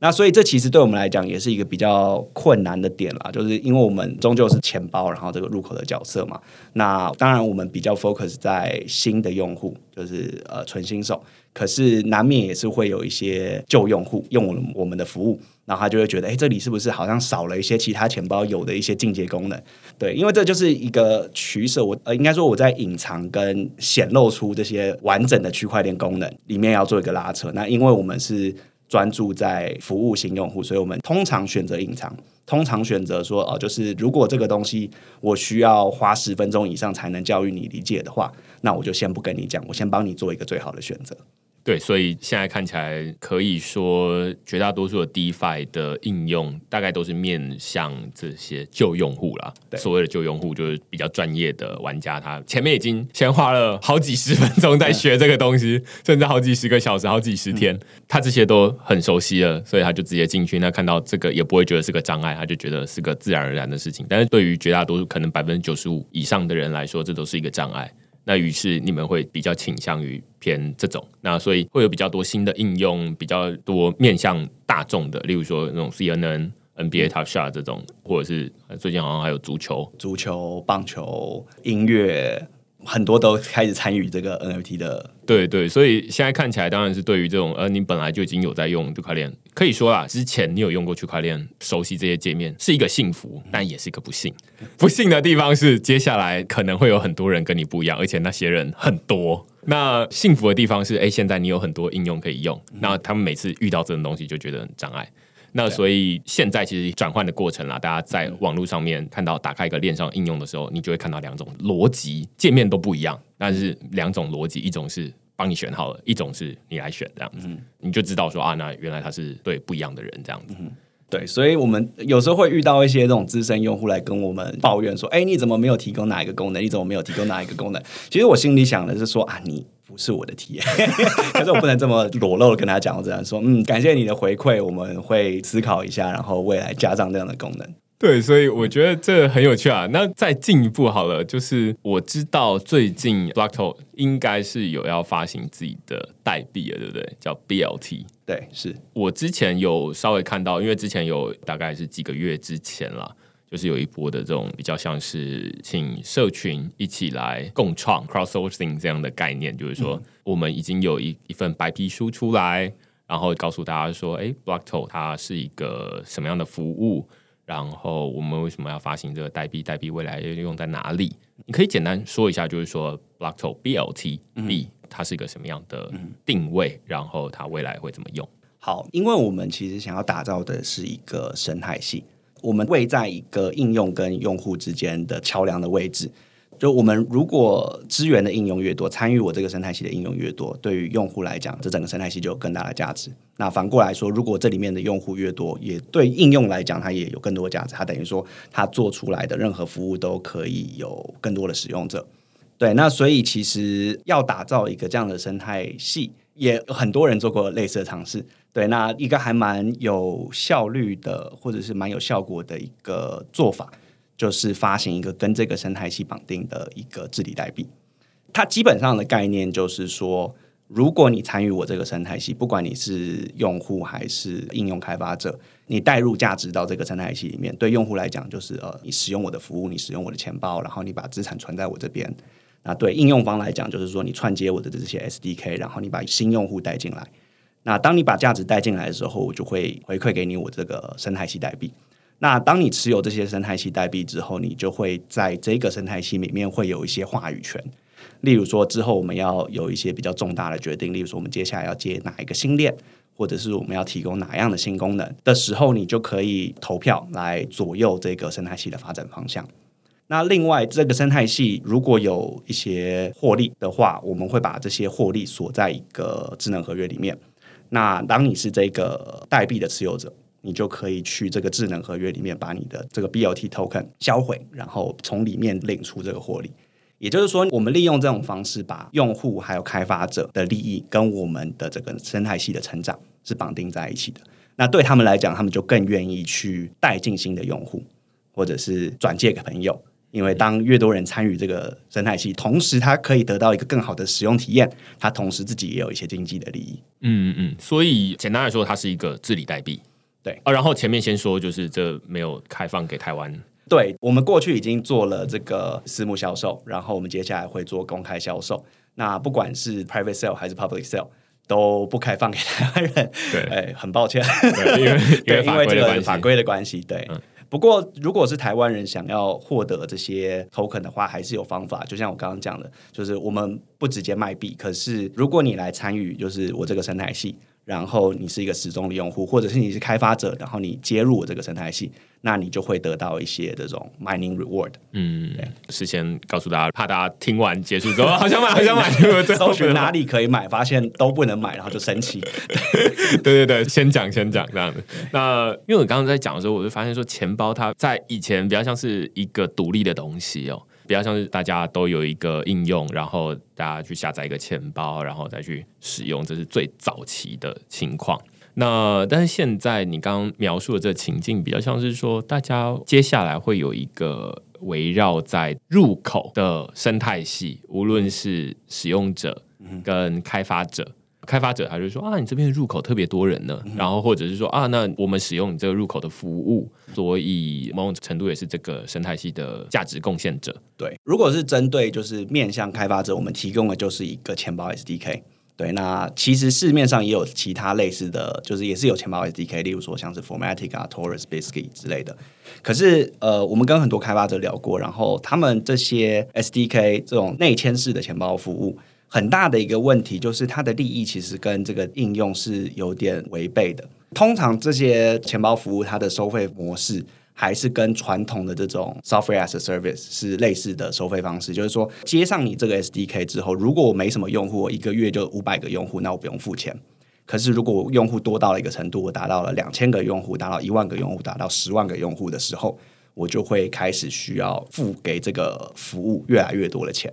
那所以这其实对我们来讲也是一个比较困难的点啦，就是因为我们终究是钱包，然后这个入口的角色嘛。那当然我们比较 focus 在新的用户，就是呃纯新手，可是难免也是会有一些旧用户用我们我们的服务，然后他就会觉得，哎，这里是不是好像少了一些其他钱包有的一些进阶功能？对，因为这就是一个取舍，我呃应该说我在隐藏跟显露出这些完整的区块链功能里面要做一个拉扯。那因为我们是。专注在服务新用户，所以我们通常选择隐藏，通常选择说哦，就是如果这个东西我需要花十分钟以上才能教育你理解的话，那我就先不跟你讲，我先帮你做一个最好的选择。对，所以现在看起来可以说，绝大多数的 DeFi 的应用大概都是面向这些旧用户啦。所谓的旧用户，就是比较专业的玩家，他前面已经先花了好几十分钟在学这个东西，甚至好几十个小时、好几十天，他这些都很熟悉了，所以他就直接进去，那看到这个也不会觉得是个障碍，他就觉得是个自然而然的事情。但是对于绝大多数可能百分之九十五以上的人来说，这都是一个障碍。那于是你们会比较倾向于偏这种，那所以会有比较多新的应用，比较多面向大众的，例如说那种 CNN、NBA Top Shot 这种，或者是最近好像还有足球、足球、棒球、音乐。很多都开始参与这个 NFT 的，对对，所以现在看起来当然是对于这种呃，你本来就已经有在用区块链，可以说啊，之前你有用过区块链，熟悉这些界面是一个幸福，但也是一个不幸。不幸的地方是，接下来可能会有很多人跟你不一样，而且那些人很多。那幸福的地方是，哎，现在你有很多应用可以用，那他们每次遇到这种东西就觉得很障碍。那所以现在其实转换的过程啦，大家在网络上面看到打开一个链上应用的时候，你就会看到两种逻辑界面都不一样，但是两种逻辑，一种是帮你选好了，一种是你来选这样子，你就知道说啊，那原来他是对不一样的人这样子。对，所以我们有时候会遇到一些这种资深用户来跟我们抱怨说，哎，你怎么没有提供哪一个功能？你怎么没有提供哪一个功能？其实我心里想的是说啊，你。不是我的体验，可是我不能这么裸露的跟他讲，我只能说，嗯，感谢你的回馈，我们会思考一下，然后未来加上这样的功能。对，所以我觉得这很有趣啊。那再进一步好了，就是我知道最近 Blockto 应该是有要发行自己的代币了，对不对？叫 BLT。对，是我之前有稍微看到，因为之前有大概是几个月之前了。就是有一波的这种比较像是请社群一起来共创 crowdsourcing 这样的概念，就是说我们已经有一一份白皮书出来，然后告诉大家说，哎，Blockto 它是一个什么样的服务，然后我们为什么要发行这个代币？代币未来要用在哪里？你可以简单说一下，就是说 Blockto BLT B 它是一个什么样的定位，然后它未来会怎么用？好，因为我们其实想要打造的是一个生态系，我们位在一个应用跟用户之间的桥梁的位置。就我们如果资源的应用越多，参与我这个生态系的应用越多，对于用户来讲，这整个生态系就有更大的价值。那反过来说，如果这里面的用户越多，也对应用来讲，它也有更多价值。它等于说，它做出来的任何服务都可以有更多的使用者。对，那所以其实要打造一个这样的生态系，也很多人做过类似的尝试。对，那一个还蛮有效率的，或者是蛮有效果的一个做法。就是发行一个跟这个生态系绑定的一个治理代币，它基本上的概念就是说，如果你参与我这个生态系，不管你是用户还是应用开发者，你带入价值到这个生态系里面，对用户来讲就是呃，你使用我的服务，你使用我的钱包，然后你把资产存在我这边。那对应用方来讲，就是说你串接我的这些 SDK，然后你把新用户带进来。那当你把价值带进来的时候，我就会回馈给你我这个生态系代币。那当你持有这些生态系代币之后，你就会在这个生态系里面会有一些话语权。例如说，之后我们要有一些比较重大的决定，例如说我们接下来要接哪一个新链，或者是我们要提供哪样的新功能的时候，你就可以投票来左右这个生态系的发展方向。那另外，这个生态系如果有一些获利的话，我们会把这些获利锁在一个智能合约里面。那当你是这个代币的持有者。你就可以去这个智能合约里面把你的这个 BLT token 销毁，然后从里面领出这个获利。也就是说，我们利用这种方式，把用户还有开发者的利益跟我们的这个生态系的成长是绑定在一起的。那对他们来讲，他们就更愿意去带进新的用户，或者是转借给朋友。因为当越多人参与这个生态系，同时他可以得到一个更好的使用体验，他同时自己也有一些经济的利益。嗯嗯嗯。所以简单来说，它是一个治理代币。对啊，然后前面先说，就是这没有开放给台湾。对我们过去已经做了这个私募销售，然后我们接下来会做公开销售。那不管是 private sale 还是 public sale，都不开放给台湾人。对，哎，很抱歉，因为 因为这个法规的关系。对，不过如果是台湾人想要获得这些 token 的话，还是有方法。就像我刚刚讲的，就是我们不直接卖币，可是如果你来参与，就是我这个生态系。然后你是一个始终的用户，或者是你是开发者，然后你接入我这个生态系，那你就会得到一些这种 mining reward。嗯，对，事先告诉大家，怕大家听完结束之后好想买，好想买，搜寻哪里可以买，发现都不能买，然后就生气。对对对，先讲先讲这样子。那因为我刚刚在讲的时候，我就发现说，钱包它在以前比较像是一个独立的东西哦。比较像是大家都有一个应用，然后大家去下载一个钱包，然后再去使用，这是最早期的情况。那但是现在你刚刚描述的这个情境，比较像是说，大家接下来会有一个围绕在入口的生态系，无论是使用者跟开发者。开发者他就说啊，你这边入口特别多人呢，然后或者是说啊，那我们使用你这个入口的服务，所以某种程度也是这个生态系的价值贡献者。对，如果是针对就是面向开发者，我们提供的就是一个钱包 SDK。对，那其实市面上也有其他类似的就是也是有钱包 SDK，例如说像是 Formatic 啊、Taurus、Biscuit 之类的。可是呃，我们跟很多开发者聊过，然后他们这些 SDK 这种内嵌式的钱包服务。很大的一个问题就是，它的利益其实跟这个应用是有点违背的。通常这些钱包服务，它的收费模式还是跟传统的这种 software as a service 是类似的收费方式。就是说，接上你这个 SDK 之后，如果我没什么用户，我一个月就五百个用户，那我不用付钱。可是，如果用户多到了一个程度，我达到了两千个用户，达到一万个用户，达到十万个用户的时候，我就会开始需要付给这个服务越来越多的钱。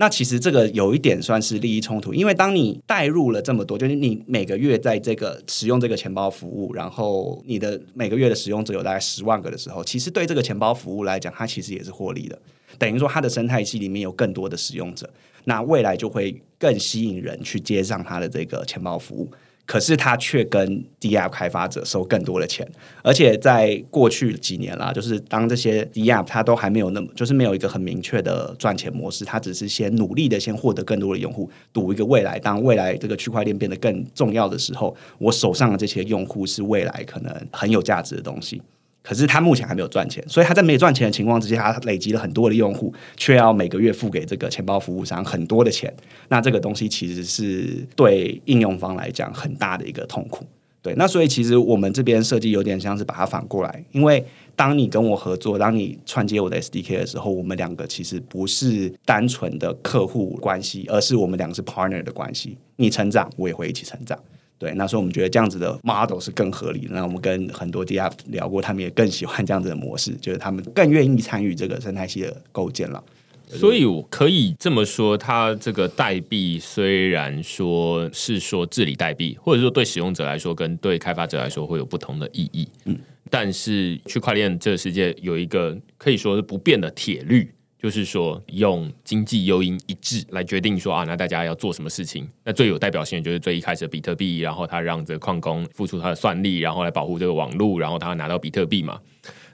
那其实这个有一点算是利益冲突，因为当你带入了这么多，就是你每个月在这个使用这个钱包服务，然后你的每个月的使用者有大概十万个的时候，其实对这个钱包服务来讲，它其实也是获利的。等于说，它的生态系里面有更多的使用者，那未来就会更吸引人去接上它的这个钱包服务。可是他却跟 D App 开发者收更多的钱，而且在过去几年啦，就是当这些 D App 它都还没有那么，就是没有一个很明确的赚钱模式，它只是先努力的先获得更多的用户，赌一个未来，当未来这个区块链变得更重要的时候，我手上的这些用户是未来可能很有价值的东西。可是他目前还没有赚钱，所以他在没赚钱的情况之下，累积了很多的用户，却要每个月付给这个钱包服务商很多的钱。那这个东西其实是对应用方来讲很大的一个痛苦。对，那所以其实我们这边设计有点像是把它反过来，因为当你跟我合作，当你串接我的 SDK 的时候，我们两个其实不是单纯的客户关系，而是我们两个是 partner 的关系。你成长，我也会一起成长。对，那时候我们觉得这样子的 model 是更合理的。那我们跟很多 DApp 聊过，他们也更喜欢这样子的模式，就是他们更愿意参与这个生态系的构建了。所以我可以这么说，它这个代币虽然说是说治理代币，或者说对使用者来说跟对开发者来说会有不同的意义，嗯，但是区块链这个世界有一个可以说是不变的铁律。就是说，用经济诱因一致来决定说啊，那大家要做什么事情？那最有代表性的就是最一开始的比特币，然后他让这个矿工付出他的算力，然后来保护这个网络，然后他拿到比特币嘛。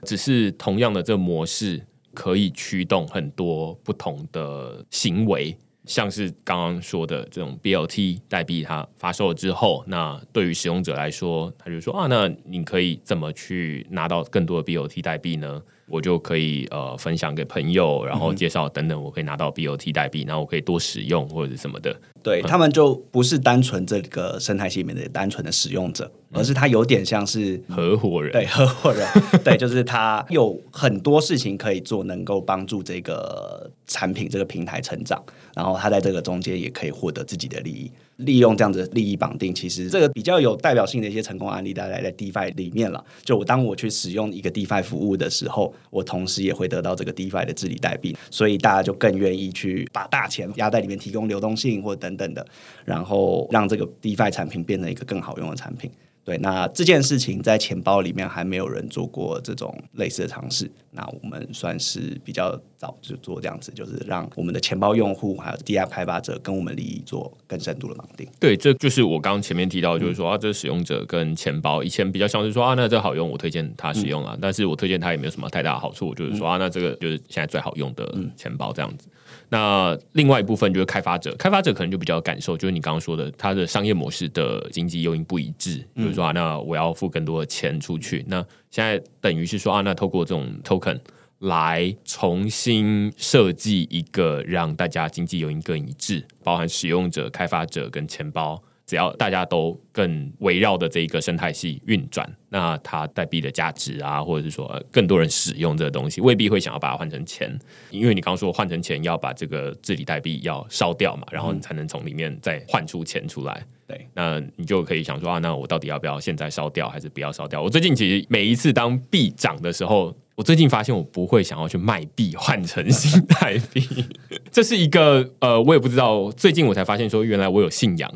只是同样的这模式可以驱动很多不同的行为，像是刚刚说的这种 BLT 代币，它发售了之后，那对于使用者来说，他就说啊，那你可以怎么去拿到更多的 BLT 代币呢？我就可以呃分享给朋友，然后介绍等等，我可以拿到 BOT 代币，然后我可以多使用或者是什么的。对他们就不是单纯这个生态系里面的单纯的使用者，而是他有点像是合伙人。对合伙人，对，就是他有很多事情可以做，能够帮助这个产品这个平台成长，然后他在这个中间也可以获得自己的利益。利用这样子利益绑定，其实这个比较有代表性的一些成功案例，大家在 DeFi 里面了。就我当我去使用一个 DeFi 服务的时候，我同时也会得到这个 DeFi 的治理代币，所以大家就更愿意去把大钱压在里面，提供流动性或等等的，然后让这个 DeFi 产品变成一个更好用的产品。对，那这件事情在钱包里面还没有人做过这种类似的尝试，那我们算是比较早就做这样子，就是让我们的钱包用户还有 DApp 开发者跟我们利益做更深度的绑定。对，这就是我刚刚前面提到，就是说啊，这使用者跟钱包以前比较像是说啊，那这好用，我推荐他使用啊，但是我推荐他也没有什么太大的好处，就是说啊，那这个就是现在最好用的钱包这样子。那另外一部分就是开发者，开发者可能就比较感受，就是你刚刚说的，他的商业模式的经济诱因不一致。比如说啊，那我要付更多的钱出去，那现在等于是说啊，那透过这种 token 来重新设计一个让大家经济诱因更一致，包含使用者、开发者跟钱包。只要大家都更围绕的这一个生态系运转，那它代币的价值啊，或者是说更多人使用这个东西，未必会想要把它换成钱，因为你刚刚说换成钱要把这个治理代币要烧掉嘛，然后你才能从里面再换出钱出来。对，那你就可以想说啊，那我到底要不要现在烧掉，还是不要烧掉？我最近其实每一次当币涨的时候。我最近发现，我不会想要去卖币换成新台币，这是一个呃，我也不知道。最近我才发现，说原来我有信仰，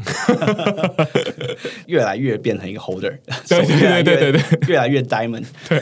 越来越变成一个 holder，对对对对对，越来越 diamond。对，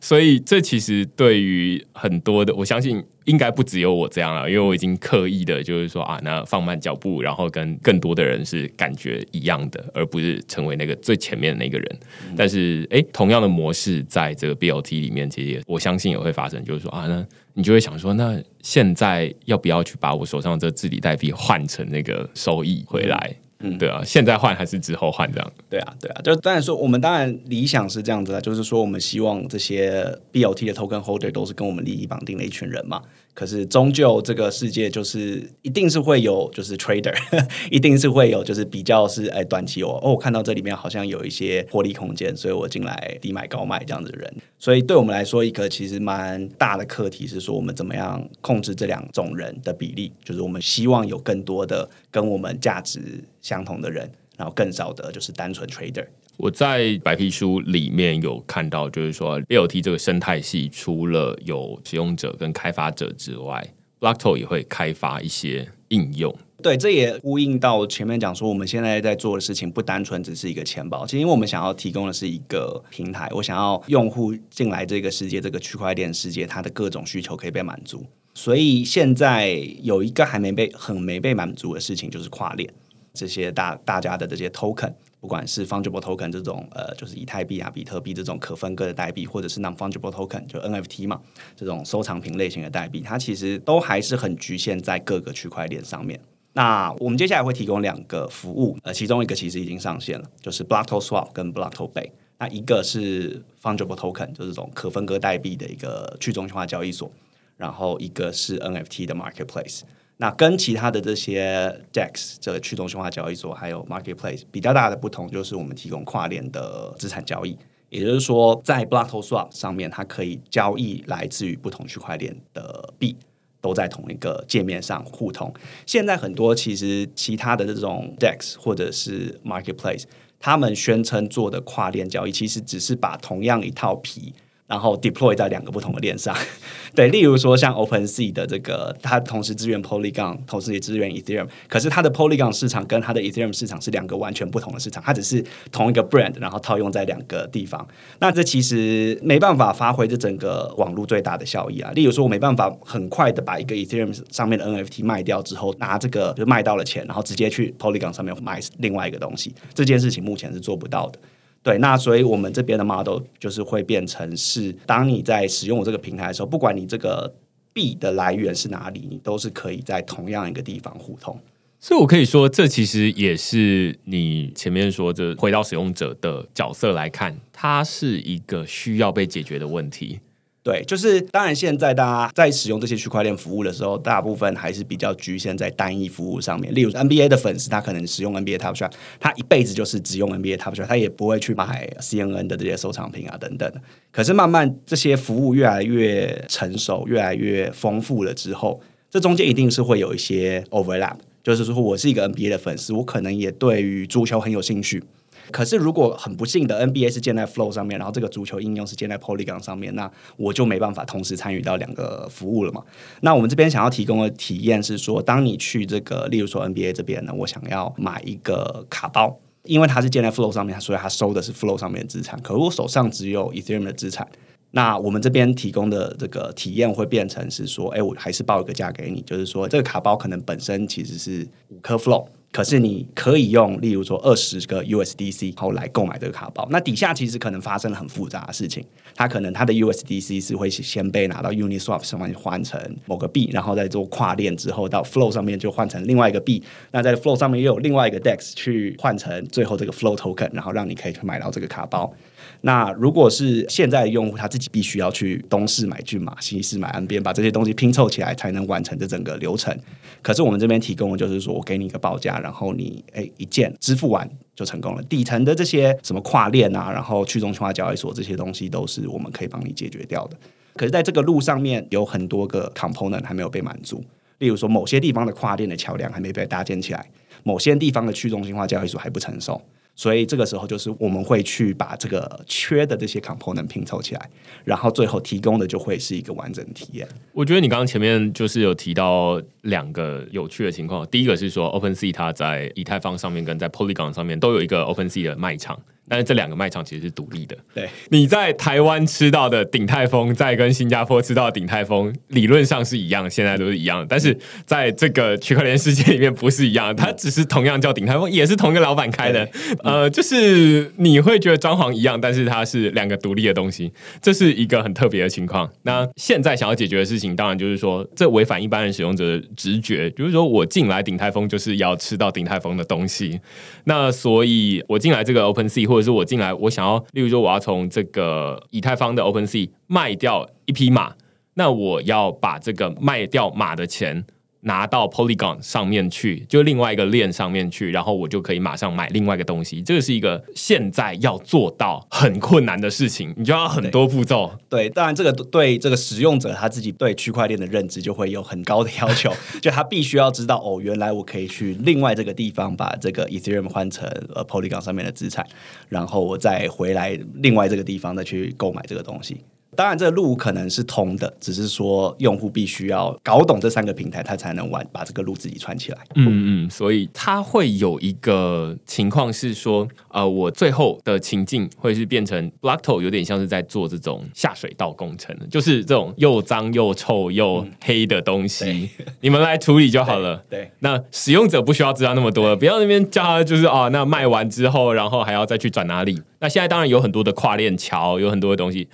所以这其实对于很多的，我相信。应该不只有我这样了，因为我已经刻意的，就是说啊，那放慢脚步，然后跟更多的人是感觉一样的，而不是成为那个最前面的那个人。但是，哎，同样的模式在这个 BOT 里面，其实我相信也会发生，就是说啊，那你就会想说，那现在要不要去把我手上这治理代币换成那个收益回来？嗯，对啊，现在换还是之后换这样？对啊，对啊，就当然说，我们当然理想是这样子的，就是说，我们希望这些 BOT 的 token holder 都是跟我们利益绑定的一群人嘛。可是终究这个世界就是一定是会有就是 trader，一定是会有就是比较是哎短期哦哦，我看到这里面好像有一些获利空间，所以我进来低买高卖这样子的人。所以对我们来说，一个其实蛮大的课题是说，我们怎么样控制这两种人的比例？就是我们希望有更多的跟我们价值相同的人，然后更少的就是单纯 trader。我在白皮书里面有看到，就是说 B O T 这个生态系除了有使用者跟开发者之外，Blockto 也会开发一些应用。对，这也呼应到前面讲说，我们现在在做的事情不单纯只是一个钱包，其实因为我们想要提供的是一个平台，我想要用户进来这个世界，这个区块链世界，它的各种需求可以被满足。所以现在有一个还没被很没被满足的事情，就是跨链这些大大家的这些 token。不管是 fungible token 这种呃，就是以太币啊、比特币这种可分割的代币，或者是 non fungible token 就 NFT 嘛，这种收藏品类型的代币，它其实都还是很局限在各个区块链上面。那我们接下来会提供两个服务，呃，其中一个其实已经上线了，就是 Blockto Swap 跟 Blockto Pay。那一个是 fungible token，就这种可分割代币的一个去中心化交易所，然后一个是 NFT 的 marketplace。那跟其他的这些 DEX 这个去中心化交易所还有 marketplace 比较大的不同，就是我们提供跨链的资产交易。也就是说，在 Blockto Swap 上面，它可以交易来自于不同区块链的币，都在同一个界面上互通。现在很多其实其他的这种 DEX 或者是 Marketplace，他们宣称做的跨链交易，其实只是把同样一套皮。然后 deploy 在两个不同的链上，对，例如说像 OpenSea 的这个，它同时支援 Polygon，同时也支援 Ethereum，可是它的 Polygon 市场跟它的 Ethereum 市场是两个完全不同的市场，它只是同一个 brand，然后套用在两个地方，那这其实没办法发挥这整个网络最大的效益啊。例如说，我没办法很快的把一个 Ethereum 上面的 NFT 卖掉之后，拿这个就卖到了钱，然后直接去 Polygon 上面买另外一个东西，这件事情目前是做不到的。对，那所以我们这边的 model 就是会变成是，当你在使用我这个平台的时候，不管你这个币的来源是哪里，你都是可以在同样一个地方互通。所以，我可以说，这其实也是你前面说的，回到使用者的角色来看，它是一个需要被解决的问题。对，就是当然，现在大家在使用这些区块链服务的时候，大部分还是比较局限在单一服务上面。例如 NBA 的粉丝，他可能使用 NBA Top Shot，他一辈子就是只用 NBA Top Shot，他也不会去买 CNN 的这些收藏品啊等等。可是慢慢这些服务越来越成熟、越来越丰富了之后，这中间一定是会有一些 overlap。就是说我是一个 NBA 的粉丝，我可能也对于足球很有兴趣。可是，如果很不幸的 NBA 是建在 Flow 上面，然后这个足球应用是建在 Polygon 上面，那我就没办法同时参与到两个服务了嘛？那我们这边想要提供的体验是说，当你去这个，例如说 NBA 这边呢，我想要买一个卡包，因为它是建在 Flow 上面，所以它收的是 Flow 上面的资产。可我手上只有 Ethereum 的资产，那我们这边提供的这个体验会变成是说，哎，我还是报一个价给你，就是说这个卡包可能本身其实是五颗 Flow。可是你可以用，例如说二十个 USDC 后来购买这个卡包。那底下其实可能发生了很复杂的事情，它可能它的 USDC 是会先被拿到 Uniswap 上面换成某个币，然后再做跨链之后到 Flow 上面就换成另外一个币。那在 Flow 上面又有另外一个 DEX 去换成最后这个 Flow Token，然后让你可以去买到这个卡包。那如果是现在的用户，他自己必须要去东市买骏马，西市买岸边，把这些东西拼凑起来，才能完成这整个流程。可是我们这边提供的就是说我给你一个报价，然后你哎一键支付完就成功了。底层的这些什么跨链啊，然后去中心化交易所这些东西，都是我们可以帮你解决掉的。可是在这个路上面有很多个 component 还没有被满足，例如说某些地方的跨链的桥梁还没被搭建起来，某些地方的去中心化交易所还不成熟。所以这个时候就是我们会去把这个缺的这些 component 拼凑起来，然后最后提供的就会是一个完整体验。我觉得你刚刚前面就是有提到两个有趣的情况，第一个是说 OpenSea 它在以太坊上面跟在 Polygon 上面都有一个 OpenSea 的卖场。但是这两个卖场其实是独立的。对，你在台湾吃到的鼎泰丰，在跟新加坡吃到的鼎泰丰，理论上是一样，现在都是一样。但是在这个区块链世界里面不是一样，它只是同样叫鼎泰丰，也是同一个老板开的。呃，就是你会觉得装潢一样，但是它是两个独立的东西，这是一个很特别的情况。那现在想要解决的事情，当然就是说，这违反一般人使用者的直觉，比如说我进来鼎泰丰就是要吃到鼎泰丰的东西。那所以我进来这个 Open Sea。或者是我进来，我想要，例如说，我要从这个以太坊的 Open Sea 卖掉一匹马，那我要把这个卖掉马的钱。拿到 Polygon 上面去，就另外一个链上面去，然后我就可以马上买另外一个东西。这个是一个现在要做到很困难的事情，你就要很多步骤。对，当然这个对这个使用者他自己对区块链的认知就会有很高的要求，就他必须要知道哦，原来我可以去另外这个地方把这个 Ethereum 换成呃 Polygon 上面的资产，然后我再回来另外这个地方再去购买这个东西。当然，这个路可能是通的，只是说用户必须要搞懂这三个平台，他才能玩把这个路自己串起来。嗯嗯，所以它会有一个情况是说，呃，我最后的情境会是变成 Blockto 有点像是在做这种下水道工程，就是这种又脏又臭又黑的东西，你们来处理就好了。对，那使用者不需要知道那么多，不要那边叫他就是啊，那卖完之后，然后还要再去转哪里？那现在当然有很多的跨链桥，有很多的东西。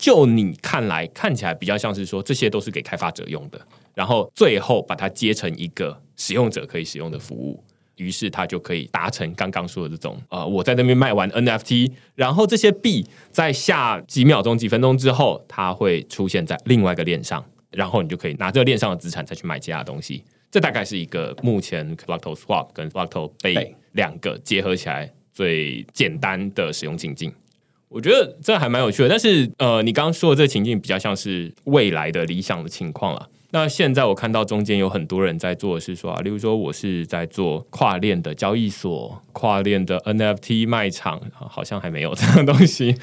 就你看来，看起来比较像是说这些都是给开发者用的，然后最后把它接成一个使用者可以使用的服务。于是他就可以达成刚刚说的这种呃，我在那边卖完 NFT，然后这些币在下几秒钟、几分钟之后，它会出现在另外一个链上，然后你就可以拿这个链上的资产再去买其他东西。这大概是一个目前 Blockto Swap 跟 Blockto Pay 两个结合起来最简单的使用情境。我觉得这还蛮有趣的，但是呃，你刚刚说的这个情境比较像是未来的理想的情况了。那现在我看到中间有很多人在做的是说啊，例如说我是在做跨链的交易所、跨链的 NFT 卖场，好像还没有这样东西。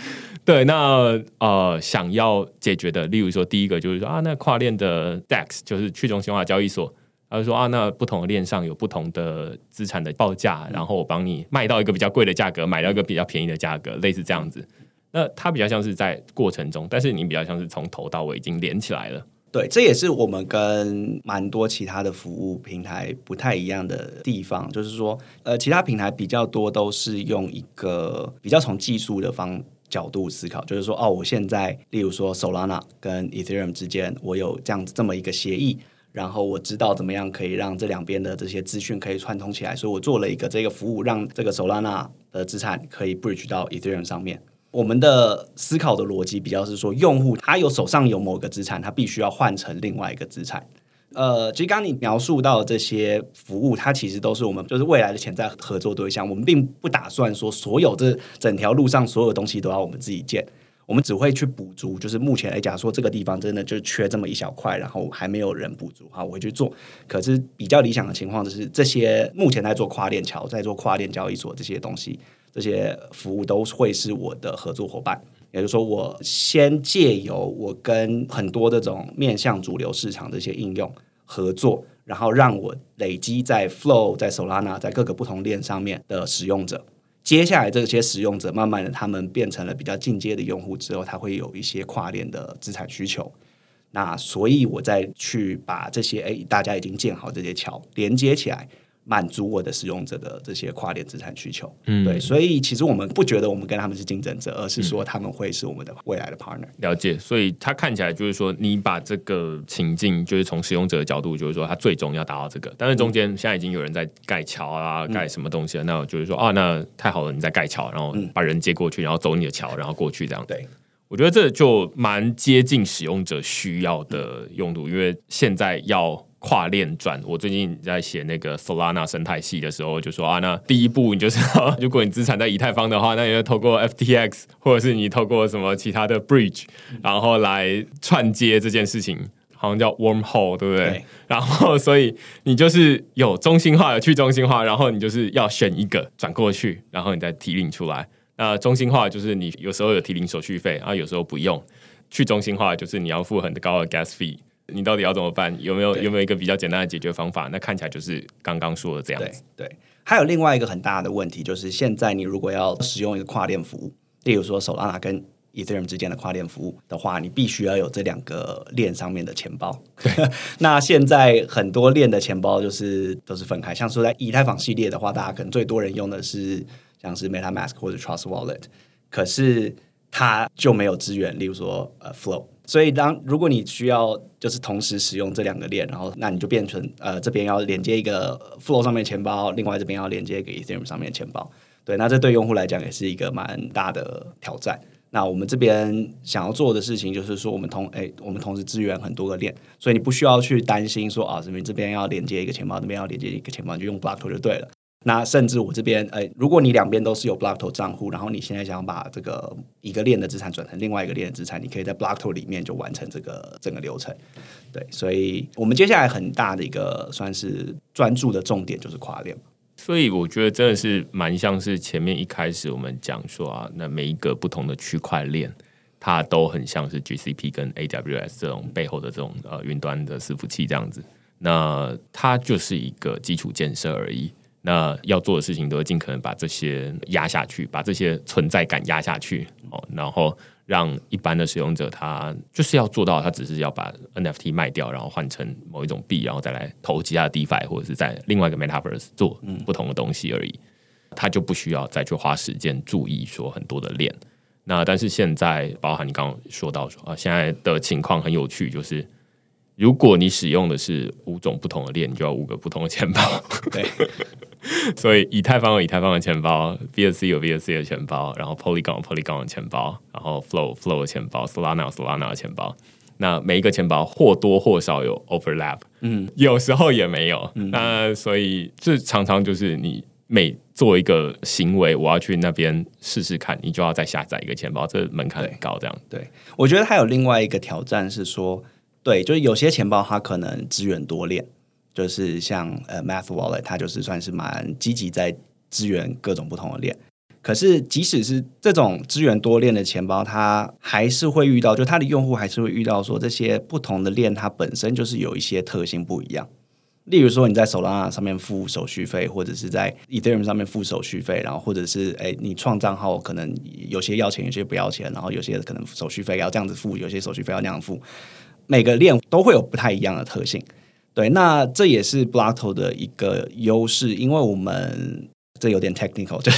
对，那呃，想要解决的，例如说第一个就是说啊，那跨链的 DEX 就是去中心化交易所。他就说啊，那不同的链上有不同的资产的报价，然后我帮你卖到一个比较贵的价格，买到一个比较便宜的价格，类似这样子。那它比较像是在过程中，但是你比较像是从头到尾已经连起来了。对，这也是我们跟蛮多其他的服务平台不太一样的地方，就是说，呃，其他平台比较多都是用一个比较从技术的方角度思考，就是说，哦，我现在例如说 Solana 跟 Ethereum 之间，我有这样子这么一个协议。然后我知道怎么样可以让这两边的这些资讯可以串通起来，所以我做了一个这个服务，让这个 Solana 的资产可以 bridge 到 Ethereum 上面。我们的思考的逻辑比较是说，用户他有手上有某个资产，他必须要换成另外一个资产。呃，其实刚刚你描述到这些服务，它其实都是我们就是未来的潜在合作对象。我们并不打算说所有这整条路上所有东西都要我们自己建。我们只会去补足，就是目前来讲说这个地方真的就缺这么一小块，然后还没有人补足，好，我会去做。可是比较理想的情况就是，这些目前在做跨链桥、在做跨链交易所这些东西，这些服务都会是我的合作伙伴。也就是说，我先借由我跟很多这种面向主流市场这些应用合作，然后让我累积在 Flow、在 Solana、在各个不同链上面的使用者。接下来这些使用者，慢慢的他们变成了比较进阶的用户之后，他会有一些跨链的资产需求。那所以我再去把这些哎，大家已经建好这些桥连接起来。满足我的使用者的这些跨链资产需求，嗯，对，所以其实我们不觉得我们跟他们是竞争者，而是说他们会是我们的未来的 partner。了解，所以他看起来就是说，你把这个情境，就是从使用者的角度，就是说，他最终要达到这个，但是中间现在已经有人在盖桥啊，盖什么东西了，那我就是说，啊，那太好了，你在盖桥，然后把人接过去，然后走你的桥，然后过去这样。对，我觉得这就蛮接近使用者需要的用途，因为现在要。跨链转，我最近在写那个 Solana 生态系的时候，就说啊，那第一步你就是，如果你资产在以太坊的话，那你要透过 FTX，或者是你透过什么其他的 Bridge，然后来串接这件事情，好像叫 Wormhole，对不对？然后所以你就是有中心化的去中心化，然后你就是要选一个转过去，然后你再提领出来。那中心化就是你有时候有提领手续费，啊，有时候不用。去中心化就是你要付很高的 gas fee。你到底要怎么办？有没有有没有一个比较简单的解决方法？那看起来就是刚刚说的这样子。对，还有另外一个很大的问题，就是现在你如果要使用一个跨链服务，例如说 Solana 跟 Ethereum 之间的跨链服务的话，你必须要有这两个链上面的钱包。那现在很多链的钱包就是都是分开，像说在以太坊系列的话，大家可能最多人用的是像是 MetaMask 或者 Trust Wallet，可是它就没有支援，例如说呃 Flow。所以，当如果你需要就是同时使用这两个链，然后那你就变成呃这边要连接一个 Flow 上面的钱包，另外这边要连接一个 Ethereum 上面的钱包。对，那这对用户来讲也是一个蛮大的挑战。那我们这边想要做的事情就是说，我们同哎我们同时支援很多个链，所以你不需要去担心说啊这边这边要连接一个钱包，那边要连接一个钱包，就用 Block 就对了。那甚至我这边，哎，如果你两边都是有 Blockto 账户，然后你现在想把这个一个链的资产转成另外一个链的资产，你可以在 Blockto 里面就完成这个整个流程。对，所以我们接下来很大的一个算是专注的重点就是跨链。所以我觉得真的是蛮像是前面一开始我们讲说啊，那每一个不同的区块链，它都很像是 GCP 跟 AWS 这种背后的这种呃云端的伺服器这样子。那它就是一个基础建设而已。那要做的事情都会尽可能把这些压下去，把这些存在感压下去哦，然后让一般的使用者他就是要做到，他只是要把 NFT 卖掉，然后换成某一种币，然后再来投其他的 DeFi 或者是在另外一个 Metaverse 做不同的东西而已，他就不需要再去花时间注意说很多的链。那但是现在包含你刚刚说到说啊，现在的情况很有趣，就是如果你使用的是五种不同的链，你就要五个不同的钱包。对，所以以太坊有以太坊的钱包，BSC 有 BSC 的钱包，然后 Polygon 有 Polygon 的钱包，然后 Flow Flow 的钱包，Solana 有 Solana 的钱包。那每一个钱包或多或少有 overlap，嗯，有时候也没有。那所以这常常就是你每做一个行为，我要去那边试试看，你就要再下载一个钱包，这门槛很高。这样，对我觉得还有另外一个挑战是说，对，就是有些钱包它可能支援多链，就是像呃 Math Wallet，它就是算是蛮积极在支援各种不同的链。可是，即使是这种资源多链的钱包，它还是会遇到，就它的用户还是会遇到说，这些不同的链它本身就是有一些特性不一样。例如说，你在 Solana 上面付手续费，或者是在 Ethereum 上面付手续费，然后或者是哎，你创账号可能有些要钱，有些不要钱，然后有些可能手续费要这样子付，有些手续费要那样付。每个链都会有不太一样的特性。对，那这也是 Blockto 的一个优势，因为我们。这有点 technical，就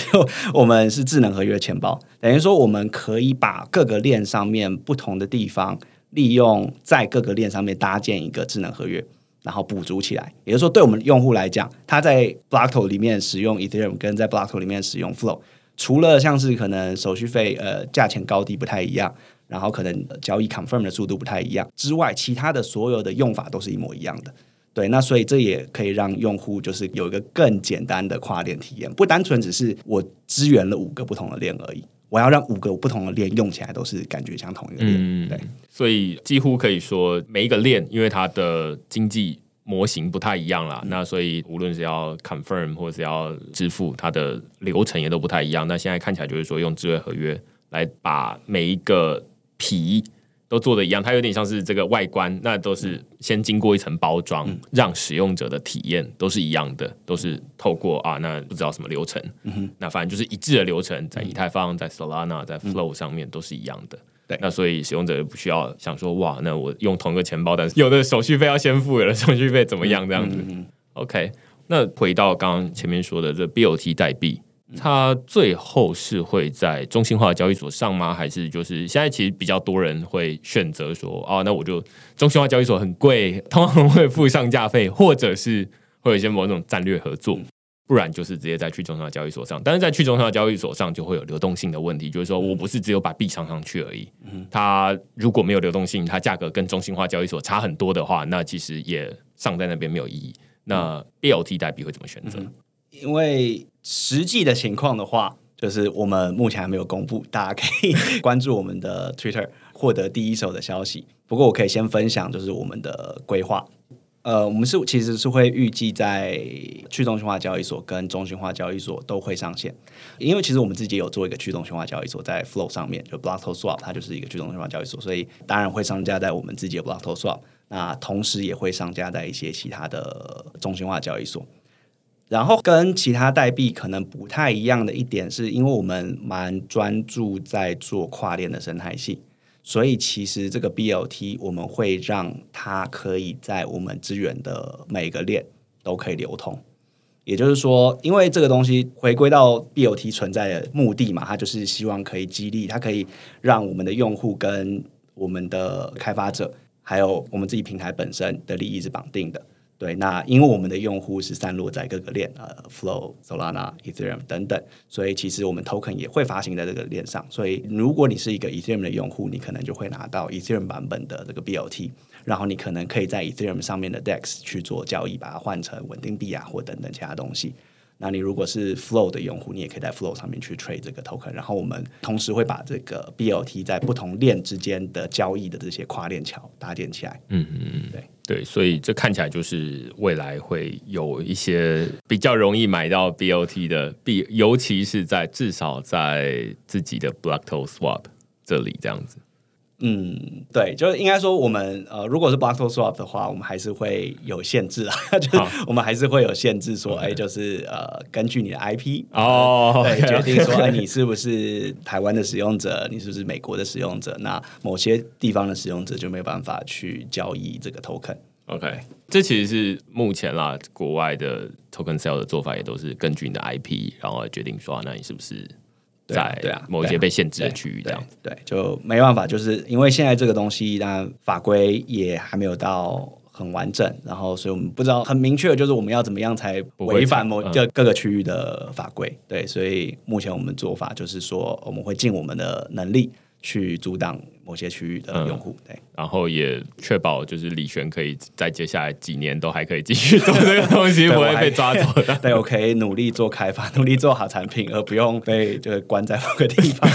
我们是智能合约钱包，等于说我们可以把各个链上面不同的地方，利用在各个链上面搭建一个智能合约，然后补足起来。也就是说，对我们用户来讲，他在 Blockto 里面使用 Ethereum，跟在 Blockto 里面使用 Flow，除了像是可能手续费呃价钱高低不太一样，然后可能交易 confirm 的速度不太一样之外，其他的所有的用法都是一模一样的。对，那所以这也可以让用户就是有一个更简单的跨链体验，不单纯只是我支援了五个不同的链而已，我要让五个不同的链用起来都是感觉像同一个链。对，所以几乎可以说每一个链，因为它的经济模型不太一样啦，那所以无论是要 confirm 或者是要支付，它的流程也都不太一样。那现在看起来就是说用智慧合约来把每一个皮。都做的一样，它有点像是这个外观，那都是先经过一层包装，让使用者的体验都是一样的，都是透过啊，那不知道什么流程，那反正就是一致的流程，在以太坊、在 Solana、在 Flow 上面都是一样的。对，那所以使用者不需要想说，哇，那我用同一个钱包，但是有的手续费要先付，有的手续费怎么样这样子？OK，那回到刚刚前面说的这 BOT 代币。它最后是会在中心化交易所上吗？还是就是现在其实比较多人会选择说，哦，那我就中心化交易所很贵，通常会付上架费，或者是会有一些某种战略合作，不然就是直接在去中心化交易所上。但是在去中心化交易所上就会有流动性的问题，就是说我不是只有把币上上去而已，它如果没有流动性，它价格跟中心化交易所差很多的话，那其实也上在那边没有意义。那 BLT 代币会怎么选择？因为实际的情况的话，就是我们目前还没有公布，大家可以关注我们的 Twitter 获得第一手的消息。不过我可以先分享，就是我们的规划。呃，我们是其实是会预计在去中心化交易所跟中心化交易所都会上线，因为其实我们自己有做一个去中心化交易所，在 Flow 上面就 Blockto Swap，它就是一个去中心化交易所，所以当然会上架在我们自己的 Blockto Swap。那同时也会上架在一些其他的中心化交易所。然后跟其他代币可能不太一样的一点，是因为我们蛮专注在做跨链的生态系，所以其实这个 BLT 我们会让它可以在我们资源的每个链都可以流通。也就是说，因为这个东西回归到 BLT 存在的目的嘛，它就是希望可以激励，它可以让我们的用户跟我们的开发者，还有我们自己平台本身的利益是绑定的。对，那因为我们的用户是散落在各个链，呃，Flow、Solana、Ethereum 等等，所以其实我们 Token 也会发行在这个链上。所以如果你是一个 Ethereum 的用户，你可能就会拿到 Ethereum 版本的这个 BLT，然后你可能可以在 Ethereum 上面的 DEX 去做交易，把它换成稳定币啊，或等等其他东西。那你如果是 Flow 的用户，你也可以在 Flow 上面去 trade 这个 token，然后我们同时会把这个 BLT 在不同链之间的交易的这些跨链桥搭建起来。嗯嗯嗯，对对，所以这看起来就是未来会有一些比较容易买到 B O T 的币，尤其是在至少在自己的 Blackto Swap 这里这样子。嗯，对，就是应该说，我们呃，如果是 Blockto Swap 的话，我们还是会有限制啊，就是我们还是会有限制，说，哎，就是呃，根据你的 IP 哦，对，决定说，哎，你是不是台湾的使用者，你是不是美国的使用者，那某些地方的使用者就没有办法去交易这个 token。OK，这其实是目前啦，国外的 token sale 的做法也都是根据你的 IP，然后决定说，那你是不是。在对啊某一些被限制的区域这样子。对，就没办法，就是因为现在这个东西，当然法规也还没有到很完整，然后所以我们不知道很明确，就是我们要怎么样才不违反某个各各个区域的法规。对，所以目前我们做法就是说，我们会尽我们的能力去阻挡某些区域的用户。对，然后也确保就是李璇可以在接下来几年都还可以继续做这个东西，不会被抓走的。对我可以努力做开发，努力做好产品，而不用被就是关在某个地方。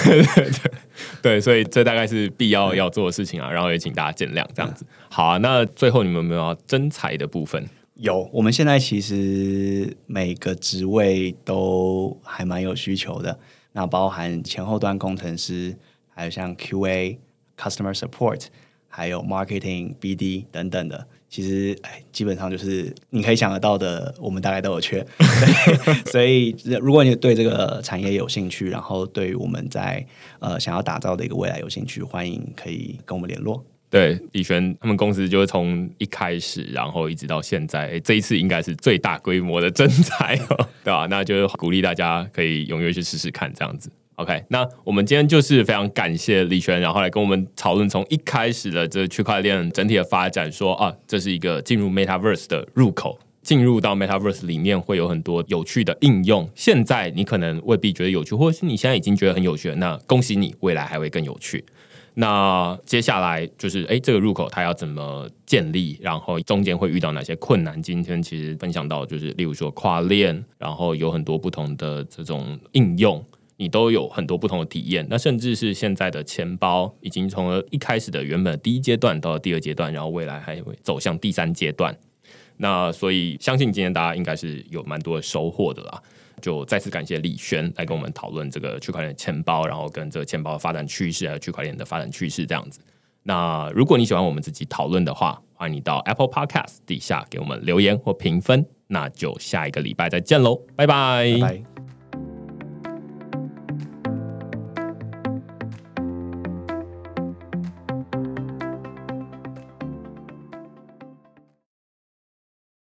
对，所以这大概是必要要做的事情啊。然后也请大家见谅，这样子。好啊，那最后你们有没有要征才的部分？有，我们现在其实每个职位都还蛮有需求的，那包含前后端工程师，还有像 QA、Customer Support，还有 Marketing、BD 等等的。其实，哎，基本上就是你可以想得到的，我们大概都有缺。所以，如果你对这个产业有兴趣，然后对我们在呃想要打造的一个未来有兴趣，欢迎可以跟我们联络。对，李璇他们公司就是从一开始，然后一直到现在，诶这一次应该是最大规模的征才、哦，对吧、那就鼓励大家可以踊跃去试试看，这样子。OK，那我们今天就是非常感谢李璇，然后来跟我们讨论从一开始的这区块链整体的发展，说啊，这是一个进入 Metaverse 的入口。进入到 Metaverse 里面会有很多有趣的应用，现在你可能未必觉得有趣，或者是你现在已经觉得很有趣了，那恭喜你，未来还会更有趣。那接下来就是，哎，这个入口它要怎么建立？然后中间会遇到哪些困难？今天其实分享到，就是例如说跨链，然后有很多不同的这种应用，你都有很多不同的体验。那甚至是现在的钱包，已经从一开始的原本的第一阶段到了第二阶段，然后未来还会走向第三阶段。那所以相信今天大家应该是有蛮多的收获的啦。就再次感谢李轩来跟我们讨论这个区块链钱包，然后跟这个钱包的发展趋势，还有区块链的发展趋势这样子。那如果你喜欢我们自己讨论的话，欢迎你到 Apple Podcast 底下给我们留言或评分。那就下一个礼拜再见喽，拜拜。